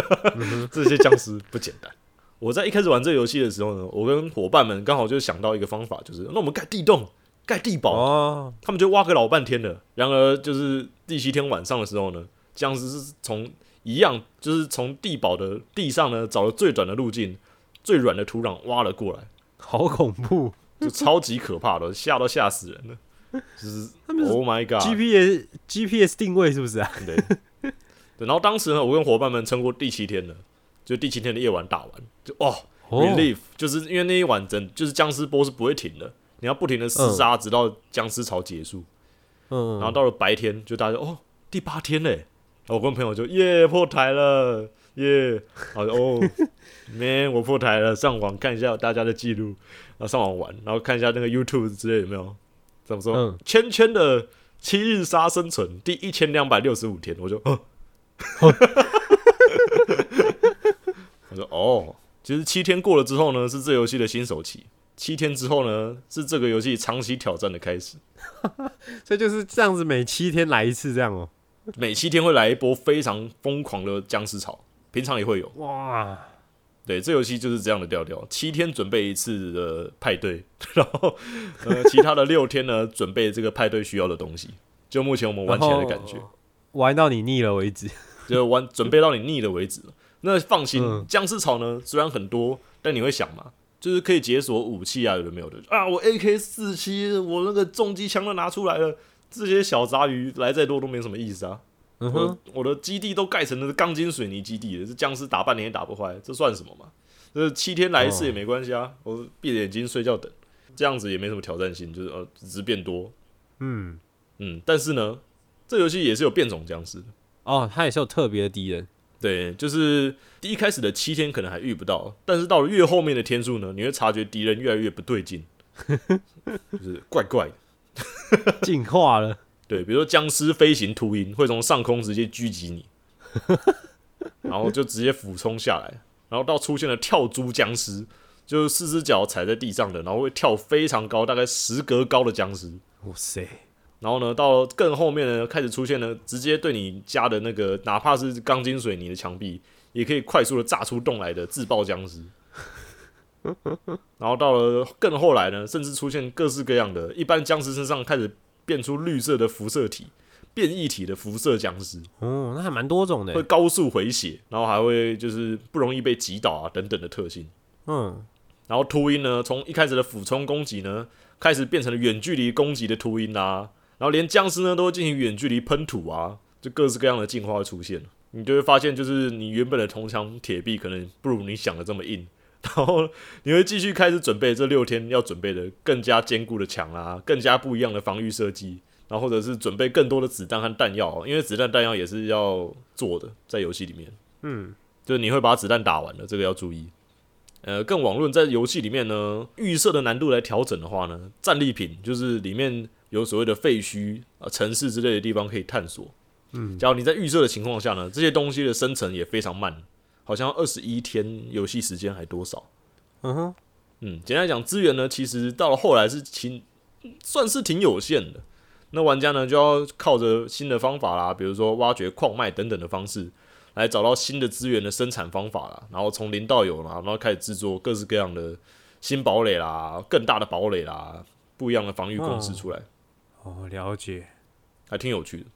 这些僵尸不简单。我在一开始玩这个游戏的时候呢，我跟伙伴们刚好就想到一个方法，就是那我们盖地洞、盖地堡，哦，他们就挖个老半天了。然而就是第七天晚上的时候呢，僵尸是从一样，就是从地堡的地上呢找了最短的路径、最软的土壤挖了过来，好恐怖就超级可怕的，吓都吓死人了。就是们 Oh my God！！GPS GPS 定位是不是啊？对，对，然后当时呢，我跟伙伴们撑过第七天了，就第七天的夜晚打完，就哦哦 relief，就是因为那一晚整就是僵尸波是不会停的，你要不停的厮杀，直到僵尸潮结束。嗯，然后到了白天，就大家就哦第八天嘞，我跟朋友就耶破台了耶，然后就哦 man 我破台了，上网看一下大家的记录，然后上网玩，然后看一下那个 YouTube 之类有没有？怎么说、嗯。圈圈的七日杀生存第一千两百六十五天，我就哦，我说哦，其实七天过了之后呢，是这游戏的新手期，七天之后呢，是这个游戏长期挑战的开始。所以就是这样子，每七天来一次这样哦、每七天会来一波非常疯狂的僵尸潮，平常也会有。哇，对，这游戏就是这样的调调，七天准备一次的派对，然后呃，其他的六天呢，准备这个派对需要的东西。就目前我们玩起来的感觉，玩到你腻了为止。就玩准备到你腻了为止。那放心，嗯僵尸草呢虽然很多，但你会想嘛，就是可以解锁武器啊，有的没有的啊，我 AK 四七，我那个重机枪都拿出来了，这些小杂鱼来再多都没什么意思啊。嗯我哼，我的基地都盖成了钢筋水泥基地了，这僵尸打半年也打不坏，这算什么嘛？这七天来一次也没关系啊，我闭着眼睛睡觉等，这样子也没什么挑战性，就是呃只是变多，嗯，嗯，但是呢，这游戏也是有变种僵尸的，哦，它也是有特别的敌人。对，就是第一开始的七天可能还遇不到，但是到了越后面的天数呢，你会察觉敌人越来越不对劲，就是怪怪的。进化了，对，比如说僵尸飞行秃鹰会从上空直接狙击你，然后就直接俯冲下来，然后到出现了跳蛛僵尸，就是四只脚踩在地上的，然后会跳非常高，大概十格高的僵尸。哇塞，然后呢，到了更后面呢，开始出现了直接对你家的那个，哪怕是钢筋水泥的墙壁，也可以快速的炸出洞来的自爆僵尸。然后到了更后来呢，甚至出现各式各样的，一般僵尸身上开始变出绿色的辐射体、变异体的辐射僵尸，哦，那还蛮多种的会。高速回血，然后还会就是不容易被击倒啊等等的特性。嗯，然后秃鹰呢，从一开始的俯冲攻击呢，开始变成了远距离攻击的秃鹰啊，然后连僵尸呢都会进行远距离喷土啊，就各式各样的进化会出现。你就会发现，就是你原本的铜墙铁壁可能不如你想的这么硬，然后你会继续开始准备这六天要准备的更加坚固的墙啊，更加不一样的防御设计，然后或者是准备更多的子弹和弹药，因为子弹弹药也是要做的，在游戏里面。嗯，就是你会把子弹打完的，这个要注意。呃，更网论在游戏里面呢，预设的难度来调整的话呢，战利品就是里面有所谓的废墟啊、城市之类的地方可以探索。嗯，假如你在预设的情况下呢，这些东西的生成也非常慢，好像二十一天游戏时间还多少？嗯哼，嗯，简单来讲，资源呢，其实到了后来是挺算是挺有限的。那玩家呢，就要靠着新的方法啦，比如说挖掘矿脉等等的方式，来找到新的资源的生产方法啦，然后从零到有啦，然后开始制作各式各样的新堡垒啦、更大的堡垒啦、不一样的防御公式出来，哦，了解。还挺有趣的。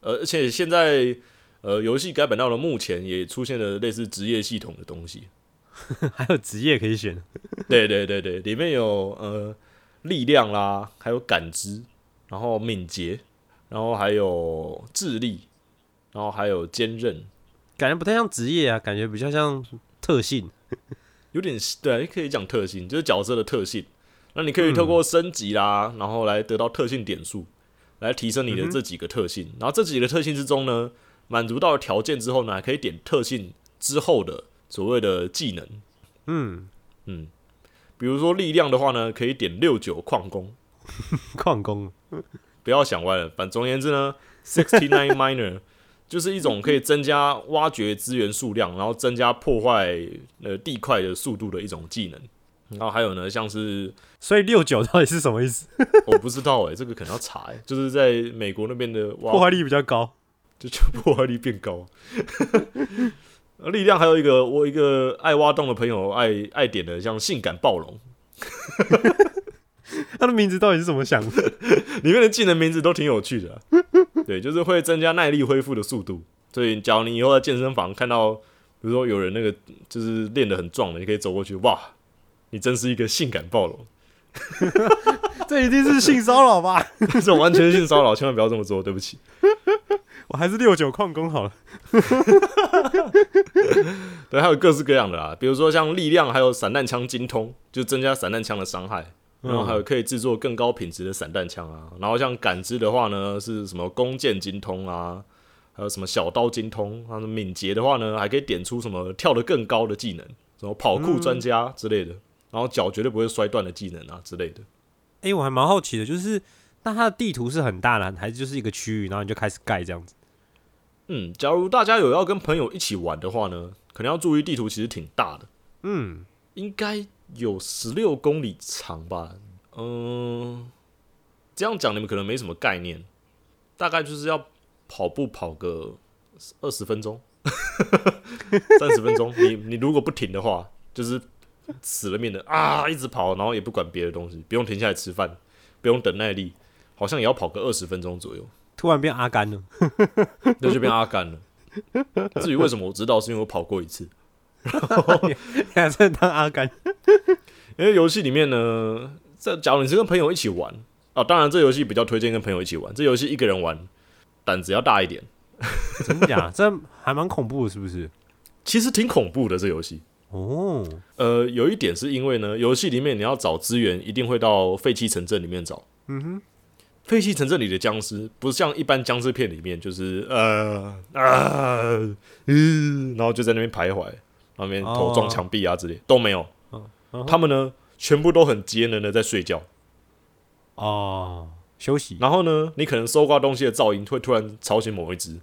呃，而且现在呃，游戏改版到了目前，也出现了类似职业系统的东西。还有职业可以选。对对对对，里面有呃力量啦，还有感知，然后敏捷，然后还有智力，然后还有坚韧，感觉不太像职业啊，感觉比较像特性。有点对，可以讲特性，就是角色的特性。那你可以透过升级啦，然后来得到特性点数，来提升你的这几个特性。然后这几个特性之中呢，满足到了条件之后呢，还可以点特性之后的所谓的技能。嗯，嗯，比如说力量的话呢，可以点六九矿工。矿工。不要想歪了。反总而言之呢，sixty nine miner 就是一种可以增加挖掘资源数量，然后增加破坏呃地块的速度的一种技能。然后还有呢，像是所以六九到底是什么意思？我不知道诶、这个可能要查诶、就是在美国那边的破坏力比较高。就就破坏力变高。呃 力量还有一个，我一个爱挖洞的朋友爱爱点的，像性感暴龙，他的名字到底是怎么想的？里面的技能名字都挺有趣的啊、对，就是会增加耐力恢复的速度。所以，假如你以后在健身房看到，比如说有人那个就是练得很壮的，你可以走过去，哇，你真是一个性感暴龙，这一定是性骚扰吧？这种完全性骚扰，千万不要这么做，对不起。我还是六九矿工好了。对，还有各式各样的啦，比如说像力量，还有散弹枪精通，就增加散弹枪的伤害。然后还有可以制作更高品质的散弹枪啊，然后像感知的话呢，是什么弓箭精通啊，还有什么小刀精通，然后敏捷的话呢，还可以点出什么跳得更高的技能，什么跑酷专家之类的，然后脚绝对不会摔断的技能啊之类的。哎、我还蛮好奇的，就是那它的地图是很大的，还是就是一个区域，然后你就开始盖这样子？嗯，假如大家有要跟朋友一起玩的话呢，可能要注意地图其实挺大的，嗯，应该有十六公里长吧。嗯，这样讲你们可能没什么概念，大概就是要跑步跑个二十分钟，三十分钟。你你如果不停的话，就是死了命的啊，一直跑，然后也不管别的东西，不用停下来吃饭，不用等耐力，好像也要跑个二十分钟左右，突然变阿甘了，那就变阿甘了。至于为什么我知道，是因为我跑过一次。然后还在当阿甘。因为游戏里面呢，这假如你是跟朋友一起玩啊，当然这游戏比较推荐跟朋友一起玩。这游戏一个人玩胆子要大一点，真的假？这还蛮恐怖的，是不是？其实挺恐怖的。这游戏哦，呃，有一点是因为呢，游戏里面你要找资源，一定会到废弃城镇里面找。嗯哼，废弃城镇里的僵尸不像一般僵尸片里面，就是呃啊嗯，然后就在那边徘徊，那边头撞墙壁啊之类都没有。他们呢，全部都很节能的在睡觉。哦，休息。然后呢，你可能搜刮东西的噪音会突然吵醒某一只，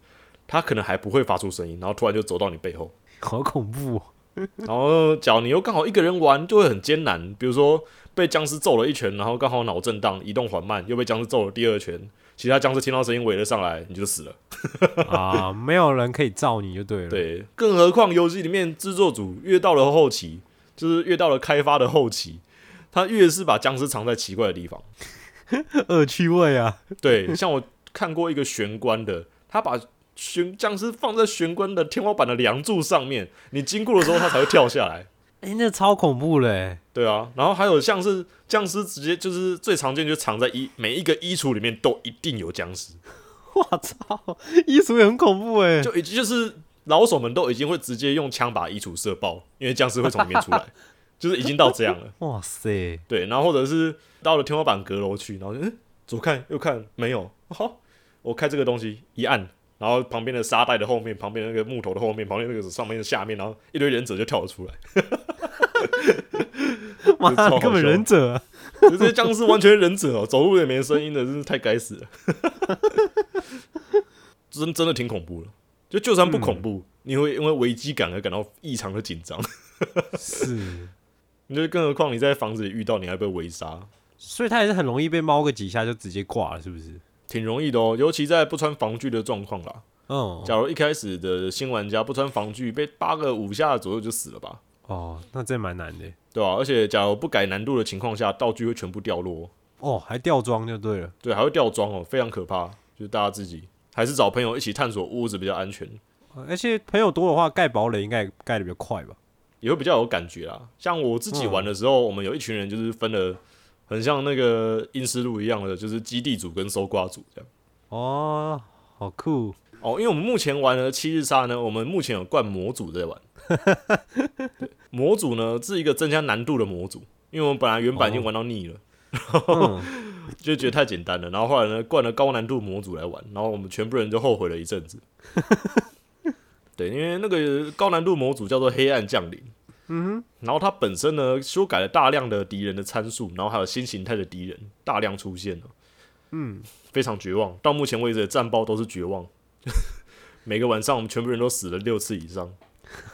它可能还不会发出声音，然后突然就走到你背后，好恐怖、哦。然后假如你又刚好一个人玩，就会很艰难。比如说被僵尸揍了一拳，然后刚好脑震荡、移动缓慢，又被僵尸揍了第二拳，其他僵尸听到声音围了上来，你就死了。啊，没有人可以罩你就对了。，对，更何况游戏里面制作组越到了后期，就是越到了开发的后期，他越是把僵尸藏在奇怪的地方。恶趣味啊。对，像我看过一个玄关的，他把玄僵尸放在玄关的天花板的梁柱上面，你经过的时候它才会跳下来。哎、那超恐怖嘞！对啊，然后还有像是僵尸直接就是最常见，就藏在衣每一个衣橱里面都一定有僵尸，我操，衣橱也很恐怖哎。就已经就是老手们都已经会直接用枪把衣橱射爆，因为僵尸会从里面出来，就是已经到这样了。哇塞，对，然后或者是到了天花板阁楼去，然后就嗯左看右看没有，好，我开这个东西一按，然后旁边的沙袋的后面，旁边那个木头的后面，旁边那个上面的下面，然后一堆忍者就跳了出来，妈根本忍者啊！就这些僵尸完全忍者哦，走路也没声音的，真是太该死了，真真的挺恐怖的。就就算不恐怖，你会因为危机感而感到异常的紧张。是，你就更何况你在房子里遇到，你还被围杀，所以他也是很容易被猫个几下就直接挂了，是不是？挺容易的哦。尤其在不穿防具的状况啦。哦，假如一开始的新玩家不穿防具，被八个五下左右就死了吧，哦，那这蛮难的。对吧、而且假如不改难度的情况下，道具会全部掉落，哦，还掉装就对了。对，还会掉装哦，非常可怕。就是大家自己还是找朋友一起探索屋子比较安全，而且朋友多的话，盖堡垒应该盖的比较快吧？也会比较有感觉啦。像我自己玩的时候，我们有一群人就是分了，很像那个阴尸路一样的，就是基地组跟搜刮组这样。哦，好酷。哦，因为我们目前玩的七日杀呢，我们目前有灌模组在玩。对模组呢是一个增加难度的模组，因为我们本来原版已经玩到腻了，嗯，就觉得太简单了。然后后来呢，灌了高难度模组来玩，然后我们全部人就后悔了一阵子。对，因为那个高难度模组叫做黑暗降临，嗯哼，然后它本身呢修改了大量的敌人的参数，然后还有新形态的敌人大量出现了，嗯，非常绝望。到目前为止的战报都是绝望，每个晚上我们全部人都死了六次以上。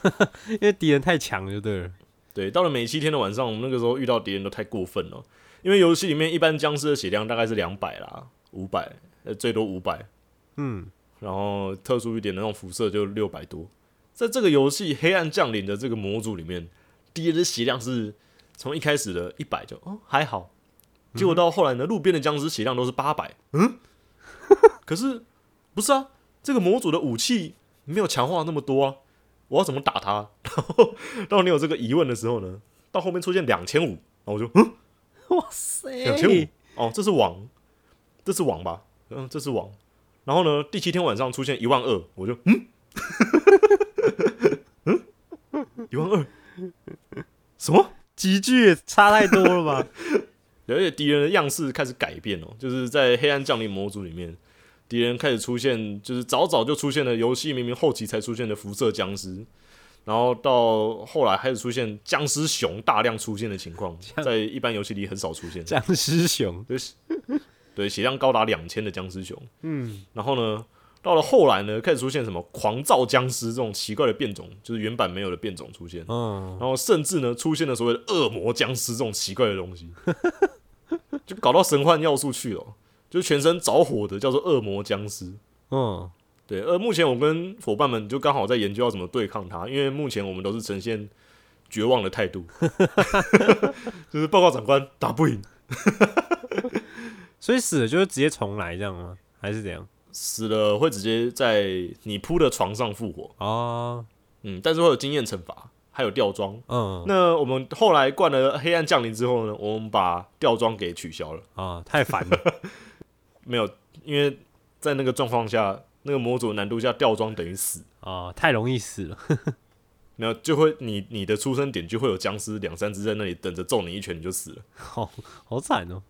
因为敌人太强就对了。对，到了每七天的晚上，我们那个时候遇到敌人都太过分了，因为游戏里面一般僵尸的血量大概是两百啦，五百，呃，最多五百，嗯，然后特殊一点的那种辐射就六百多。在这个游戏《黑暗降临》的这个模组里面，敌人的血量是从一开始的一百就哦还好，结果到后来呢，路边的僵尸血量都是八百，嗯，可是不是啊，这个模组的武器没有强化那么多啊，我要怎么打他？然后当你有这个疑问的时候呢，到后面出现两千五，然后我就嗯？哇塞。两千五？哦，这是网，这是网吧？嗯，这是网。然后呢，第七天晚上出现一万二，我就嗯嗯 一万二，什么？几句也差太多了吧？而且敌人的样式开始改变哦，就是在黑暗降临模组里面，敌人开始出现，就是早早就出现了游戏明明后期才出现的辐射僵尸，然后到后来开始出现僵尸熊大量出现的情况，在一般游戏里很少出现。僵尸熊，对，血量高达两千的僵尸熊。嗯，然后呢，到了后来呢，开始出现什么狂躁僵尸这种奇怪的变种，就是原版没有的变种出现，嗯，然后甚至呢出现了所谓的恶魔僵尸这种奇怪的东西，就搞到神幻要素去了，就全身着火的叫做恶魔僵尸。嗯，对，而目前我跟伙伴们就刚好在研究要怎么对抗它，因为目前我们都是呈现绝望的态度，就是报告长官打不赢，所以死了就是直接重来这样吗？还是怎样？死了会直接在你铺的床上复活，啊，嗯，但是会有经验惩罚，还有吊装。嗯，那我们后来灌了黑暗降临之后呢，我们把吊装给取消了，啊，太烦了，没有，因为在那个状况下，那个模组难度下，吊装等于死。啊，太容易死了，没有，就会你你的出生点就会有僵尸两三只在那里等着揍你一拳，你就死了。好好惨哦。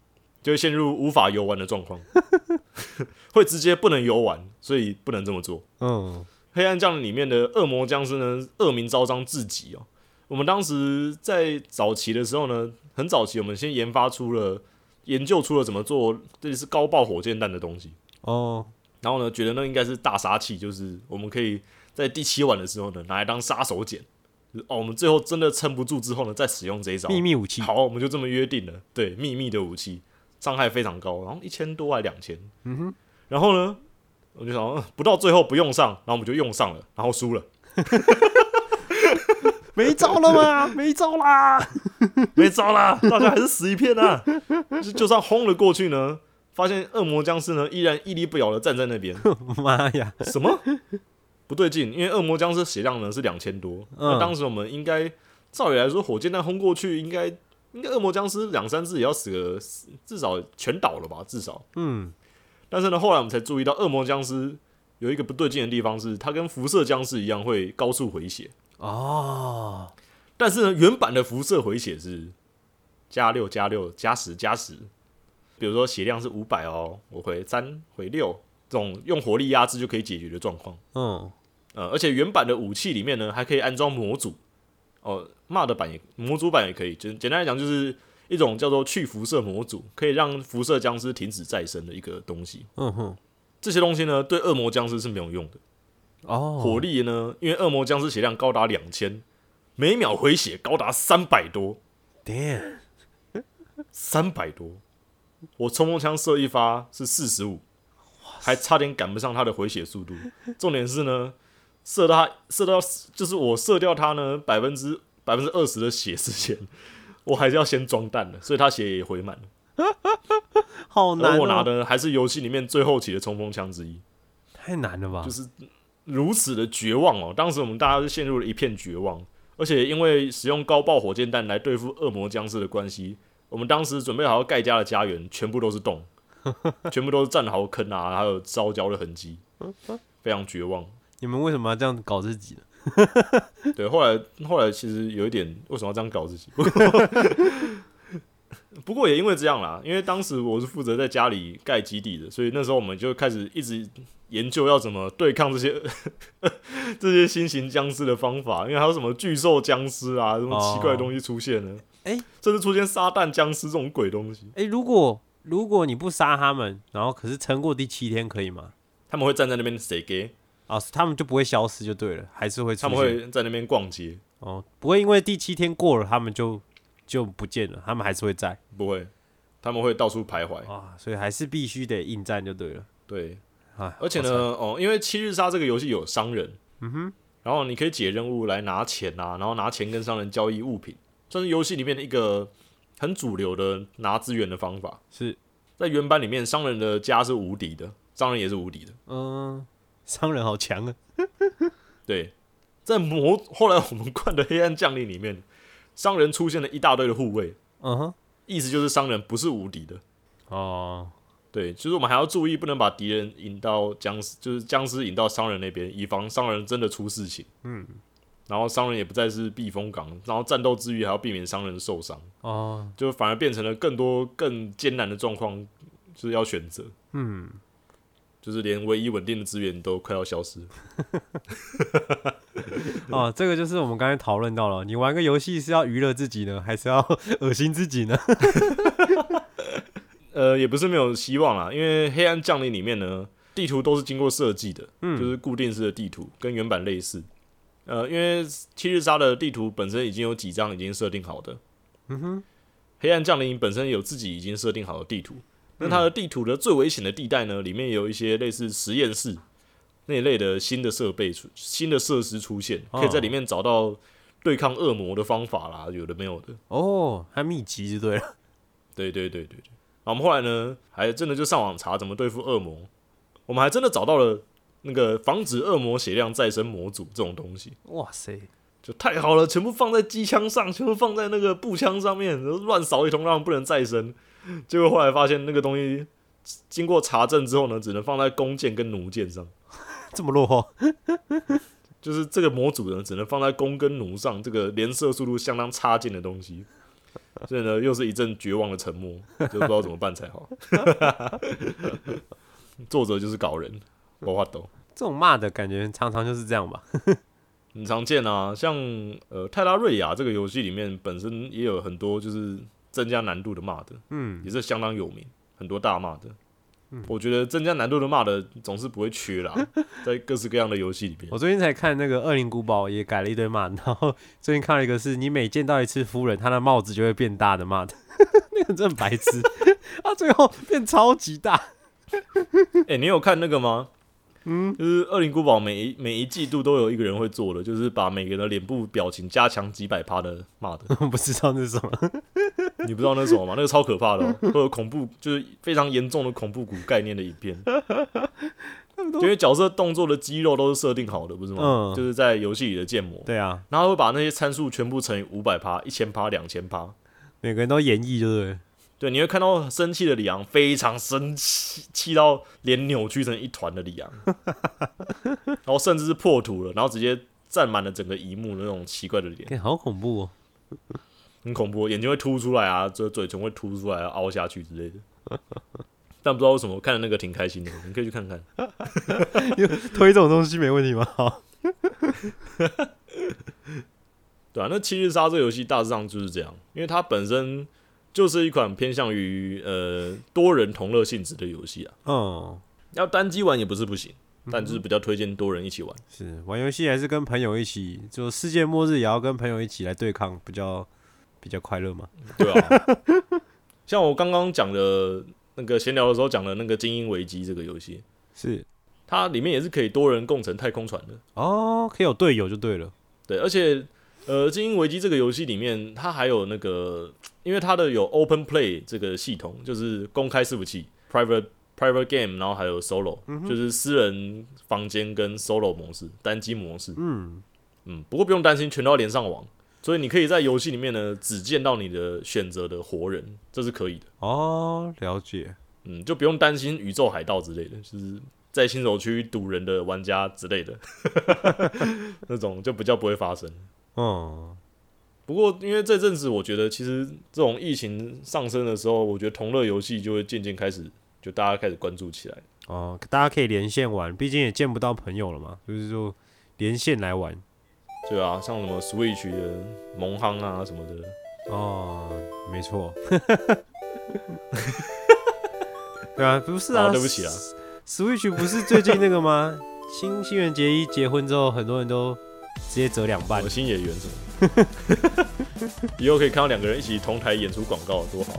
就会陷入无法游玩的状况，会直接不能游玩，所以不能这么做。嗯，黑暗降临里面的恶魔僵尸呢，恶名昭彰至极哦。我们当时在早期的时候呢，很早期，我们先研发出了、研究出了怎么做这是高爆火箭弹的东西，哦，然后呢，觉得那应该是大杀器，就是我们可以在第七晚的时候呢，拿来当杀手锏。哦，我们最后真的撑不住之后呢，再使用这一招秘密武器，好，我们就这么约定了。对，秘密的武器伤害非常高，然后一千多还两千。嗯哼。然后呢，我就想、呃不到最后不用上，然后我们就用上了，然后输了，没招了吗？没招啦！没招啦，大家还是死一片啊。就就算轰了过去呢，发现恶魔僵尸呢依然屹立不摇的站在那边。妈呀！什么？不对劲，因为恶魔僵尸血量呢是两千多，那嗯当时我们应该照理来说，火箭弹轰过去，应该应该恶魔僵尸两三只也要死个至少全倒了吧，至少。嗯，但是呢，后来我们才注意到，恶魔僵尸有一个不对劲的地方是，它跟辐射僵尸一样会高速回血，哦，但是呢，原版的辐射回血是加六加六加十加十，比如说血量是五百哦，我回三回六，这种用火力压制就可以解决的状况。嗯，呃，而且原版的武器里面呢，还可以安装模组。哦，骂的版也模组版也可以，简简单来讲就是一种叫做去辐射模组，可以让辐射僵尸停止再生的一个东西。嗯哼，这些东西呢，对恶魔僵尸是没有用的。哦，火力呢，因为恶魔僵尸血量高达两千，每秒回血高达三百多，，damn，三百多。我冲锋枪射一发是四十五，还差点赶不上他的回血速度。重点是呢，射到他射到就是我射掉他呢百分之百分之二十的血之前，我还是要先装弹的，所以他血也回满了。好难、哦，而我拿的还是游戏里面最后期的冲锋枪之一，太难了吧？就是如此的绝望哦。当时我们大家是陷入了一片绝望，而且因为使用高爆火箭弹来对付恶魔僵尸的关系，我们当时准备好要盖家的家园全部都是洞，全部都是战壕坑啊，还有烧焦的痕迹，非常绝望。你们为什么要这样搞自己呢？对，后来后来其实有一点为什么要这样搞自己？不过也因为这样啦，因为当时我是负责在家里盖基地的，所以那时候我们就开始一直研究要怎么对抗这些 这些新型僵尸的方法，因为还有什么巨兽僵尸啊，什么奇怪的东西出现呢？诶甚至出现撒旦僵尸这种鬼东西，诶，如果如果你不杀他们，然后可是撑过第七天，可以吗？他们会站在那边谁给？啊，他们就不会消失就对了，还是会他们会在那边逛街，哦，不会因为第七天过了，他们就就不见了，他们还是会在不会，他们会到处徘徊。啊，所以还是必须得应战就对了对，啊。而且呢，哦，因为七日杀这个游戏有商人，嗯哼，然后你可以解任务来拿钱啊，然后拿钱跟商人交易物品，算是游戏里面的一个很主流的拿资源的方法。是在原版里面，商人的家是无敌的，商人也是无敌的。嗯，商人好强啊，对，在魔后来我们灌的黑暗降临里面，商人出现了一大堆的护卫，嗯哼，意思就是商人不是无敌的。哦，对，就是我们还要注意，不能把敌人引到僵尸，就是僵尸引到商人那边，以防商人真的出事情。嗯，然后商人也不再是避风港，然后战斗之余还要避免商人受伤，哦，就反而变成了更多更艰难的状况，就是要选择。嗯，就是连唯一稳定的资源都快要消失了。哦，这个就是我们刚才讨论到了，你玩个游戏是要娱乐自己呢，还是要 恶心自己呢？呃，也不是没有希望啦，因为黑暗降临里面呢，地图都是经过设计的，嗯就是固定式的地图，跟原版类似。呃，因为七日杀的地图本身已经有几张已经设定好的，嗯哼，黑暗降临本身有自己已经设定好的地图，那它的地图的最危险的地带呢，里面有一些类似实验室那一类的新的设备出、新的设施出现，哦可以在里面找到对抗恶魔的方法啦，有的没有的。哦，还秘籍就对了。对对对对对。然后我们后来呢，还真的就上网查怎么对付恶魔，我们还真的找到了那个防止恶魔血量再生模组这种东西。哇塞，就太好了，全部放在机枪上，全部放在那个步枪上面，然后乱扫一通，让不能再生。结果后来发现那个东西经过查证之后呢，只能放在弓箭跟弩箭上，这么落后。就是这个模组呢只能放在弓跟弩上，这个连射速度相当差劲的东西。所以呢，又是一阵绝望的沉默，就不知道怎么办才好。作者就是搞人，我法抖。这种骂的感觉常常就是这样吧。很常见啊，像呃泰拉瑞亚这个游戏里面本身也有很多就是增加难度的骂的，嗯，也是相当有名，很多大骂的。我觉得增加难度的骂的总是不会缺啦，在各式各样的游戏里面。我最近才看那个《恶灵古堡》，也改了一堆骂，然后最近看了一个是你每见到一次夫人，她的帽子就会变大的骂的，那个真的白痴，他最后变超级大。哎、你有看那个吗？嗯，就是《恶灵古堡》每一每一季度都有一个人会做的，就是把每个人的脸部表情加强几百趴的骂的。我 不知道那是什么。你不知道那是什么吗？那个超可怕的、哦，会有恐怖，就是非常严重的恐怖谷概念的影片。因为角色动作的肌肉都是设定好的，不是吗？嗯就是在游戏里的建模，对啊，然后会把那些参数全部乘以五百趴、一千趴、两千趴。每个人都演绎，对不对？你会看到生气的里昂非常生气，气到脸扭曲成一团的里昂，然后甚至是破土了，然后直接占满了整个荧幕的那种奇怪的脸，欸好恐怖哦！很恐怖，眼睛会凸出来啊，这嘴唇会凸出来、啊，凹下去之类的。但不知道为什么我看的那个挺开心的，你可以去看看。推这种东西没问题吗？好，对啊，那《七日杀》这个游戏大致上就是这样，因为它本身就是一款偏向于呃多人同乐性质的游戏啊。哦，要单机玩也不是不行，但就是比较推荐多人一起玩。是玩游戏还是跟朋友一起？就世界末日也要跟朋友一起来对抗，比较比较快乐嘛。对啊，像我刚刚讲的那个闲聊的时候讲的那个《精英危机》这个游戏，是它里面也是可以多人共乘太空船的。哦，可以有队友就对了。对，而且呃，《精英危机》这个游戏里面，它还有那个，因为它的有 Open Play 这个系统，就是公开伺服器 （Private Private Game），然后还有 Solo，、就是私人房间跟 Solo 模式、单机模式。嗯，嗯，不过不用担心，全都要连上网，所以你可以在游戏里面呢，只见到你的选择的活人，这是可以的。哦，了解。嗯，就不用担心宇宙海盗之类的，就是在新手区堵人的玩家之类的，那种就比较不会发生。嗯，不过，因为这阵子我觉得，其实这种疫情上升的时候，我觉得同乐游戏就会渐渐开始，就大家开始关注起来。哦，大家可以连线玩，毕竟也见不到朋友了嘛，就是说连线来玩。对啊，像什么 Switch 的蒙夯啊什么的，哦，没错。对啊，不是啊，好对不起啊 Switch 不是最近那个吗？新新垣结衣结婚之后，很多人都直接折两半我。心也圆什么，以后可以看到两个人一起同台演出广告，多好！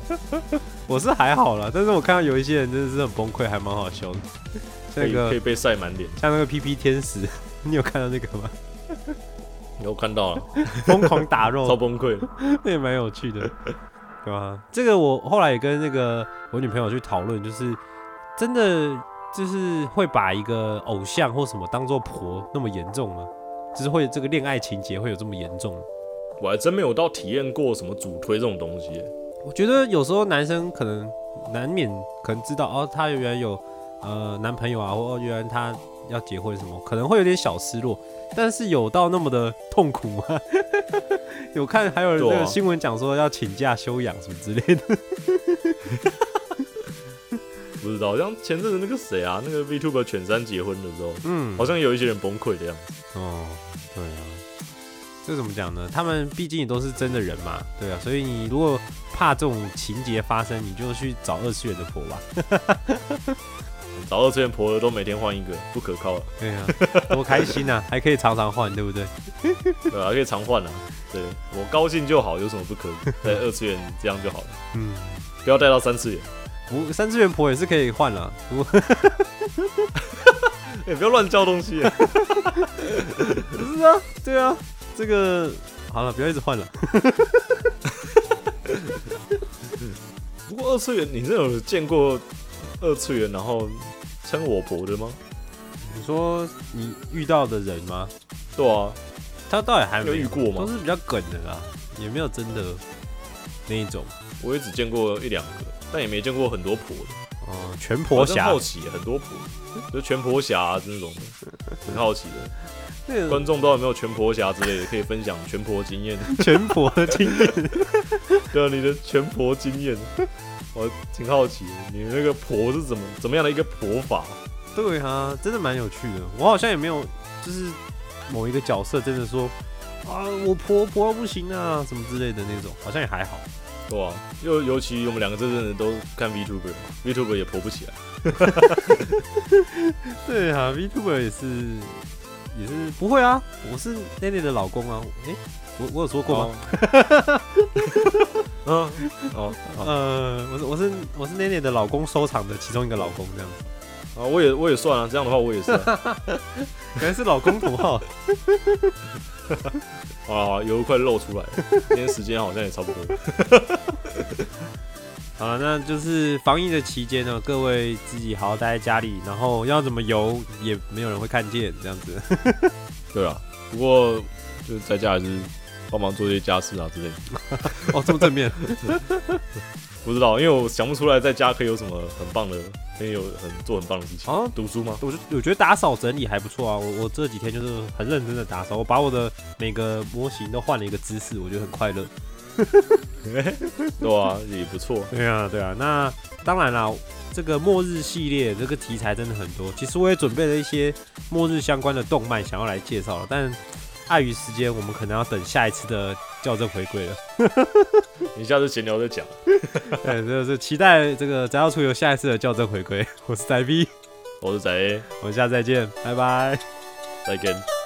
我是还好啦，但是我看到有一些人真的是很崩溃，还蛮好笑的。可那个以可以被晒满脸。像那个 PP 天使，你有看到那个吗？有看到了，疯狂打肉超肉，崩溃。那也蛮有趣的，对吧？这个我后来也跟那个我女朋友去讨论，就是真的就是会把一个偶像或什么当做婆那么严重吗？就是会这个恋爱情节会有这么严重？我还真没有到体验过什么主推这种东西。我觉得有时候男生可能难免可能知道哦，他原来有呃男朋友啊，或哦原来他要结婚什么，可能会有点小失落，但是有到那么的痛苦吗？有看还有人这对啊个新闻讲说要请假休养什么之类的，不知道，好像前阵子那个谁啊，那个 VTuber 犬山结婚的时候，嗯，好像有一些人崩溃的样子。哦，对啊，这怎么讲呢？他们毕竟也都是真的人嘛，对啊，所以你如果怕这种情节发生，你就去找二次元的婆吧。找二次元婆的都每天换一个，不可靠了，对啊，多开心啊，还可以常常换，对不对？对啊，可以常换啊。对我高兴就好，有什么不可以？在二次元这样就好了，嗯，不要带到三次元。不，三次元婆也是可以换了，不过哎、不要乱叫东西。不是啊，对啊，这个好了，不要一直换了。不过二次元，你真的有见过二次元然后称我婆的吗？你说你遇到的人吗？对啊，他倒也还没有遇过吗都是比较梗的啦，也没有真的那一种。我也只见过一两个，但也没见过很多婆的。哦、全婆侠好奇很多婆，就全婆侠、啊、那种的，很好奇的。那个观众不知道有没有全婆侠之类的，可以分享全婆经验。全婆的经验，对啊，你的全婆经验，我挺好奇的，你那个婆是怎么怎么样的一个婆法？对啊，真的蛮有趣的。我好像也没有，就是某一个角色真的说啊，我婆婆不行啊，什么之类的那种，好像也还好。对啊，又尤其我们两个这阵子都看 VTuber，VTuber 也婆不起来。对啊，Vtuber 也是也是不会啊，我是 Nanny 的老公啊。诶、我我有说过吗？哦？嗯，哦，好呃，我是我是我是 Nanny 的老公收藏的其中一个老公这样子，啊，我也我也算啊，这样的话我也是啊。原来是老公同号。好了好了，油快露出来了，今天时间好像也差不多。好了，那就是防疫的期间呢，各位自己好好待在家里，然后要怎么游也没有人会看见，这样子。对啊，不过就是在家还是帮忙做一些家事啊之类的。哦，这么正面。不知道，因为我想不出来在家可以有什么很棒的，可以有很做很棒的事情。啊读书吗？我就我觉得打扫整理还不错啊，我我这几天就是很认真的打扫，我把我的每个模型都换了一个姿势，我觉得很快乐。对啊，也不错。对啊，对啊，那当然啦，这个末日系列这个题材真的很多，其实我也准备了一些末日相关的动漫想要来介绍了，但碍于时间，我们可能要等下一次的校正回归了。你下次闲聊再讲。对，就是期待这个宅要出游下一次的校正回归。我是宅 B，我是宅 A，我们下次再见，拜拜。再见。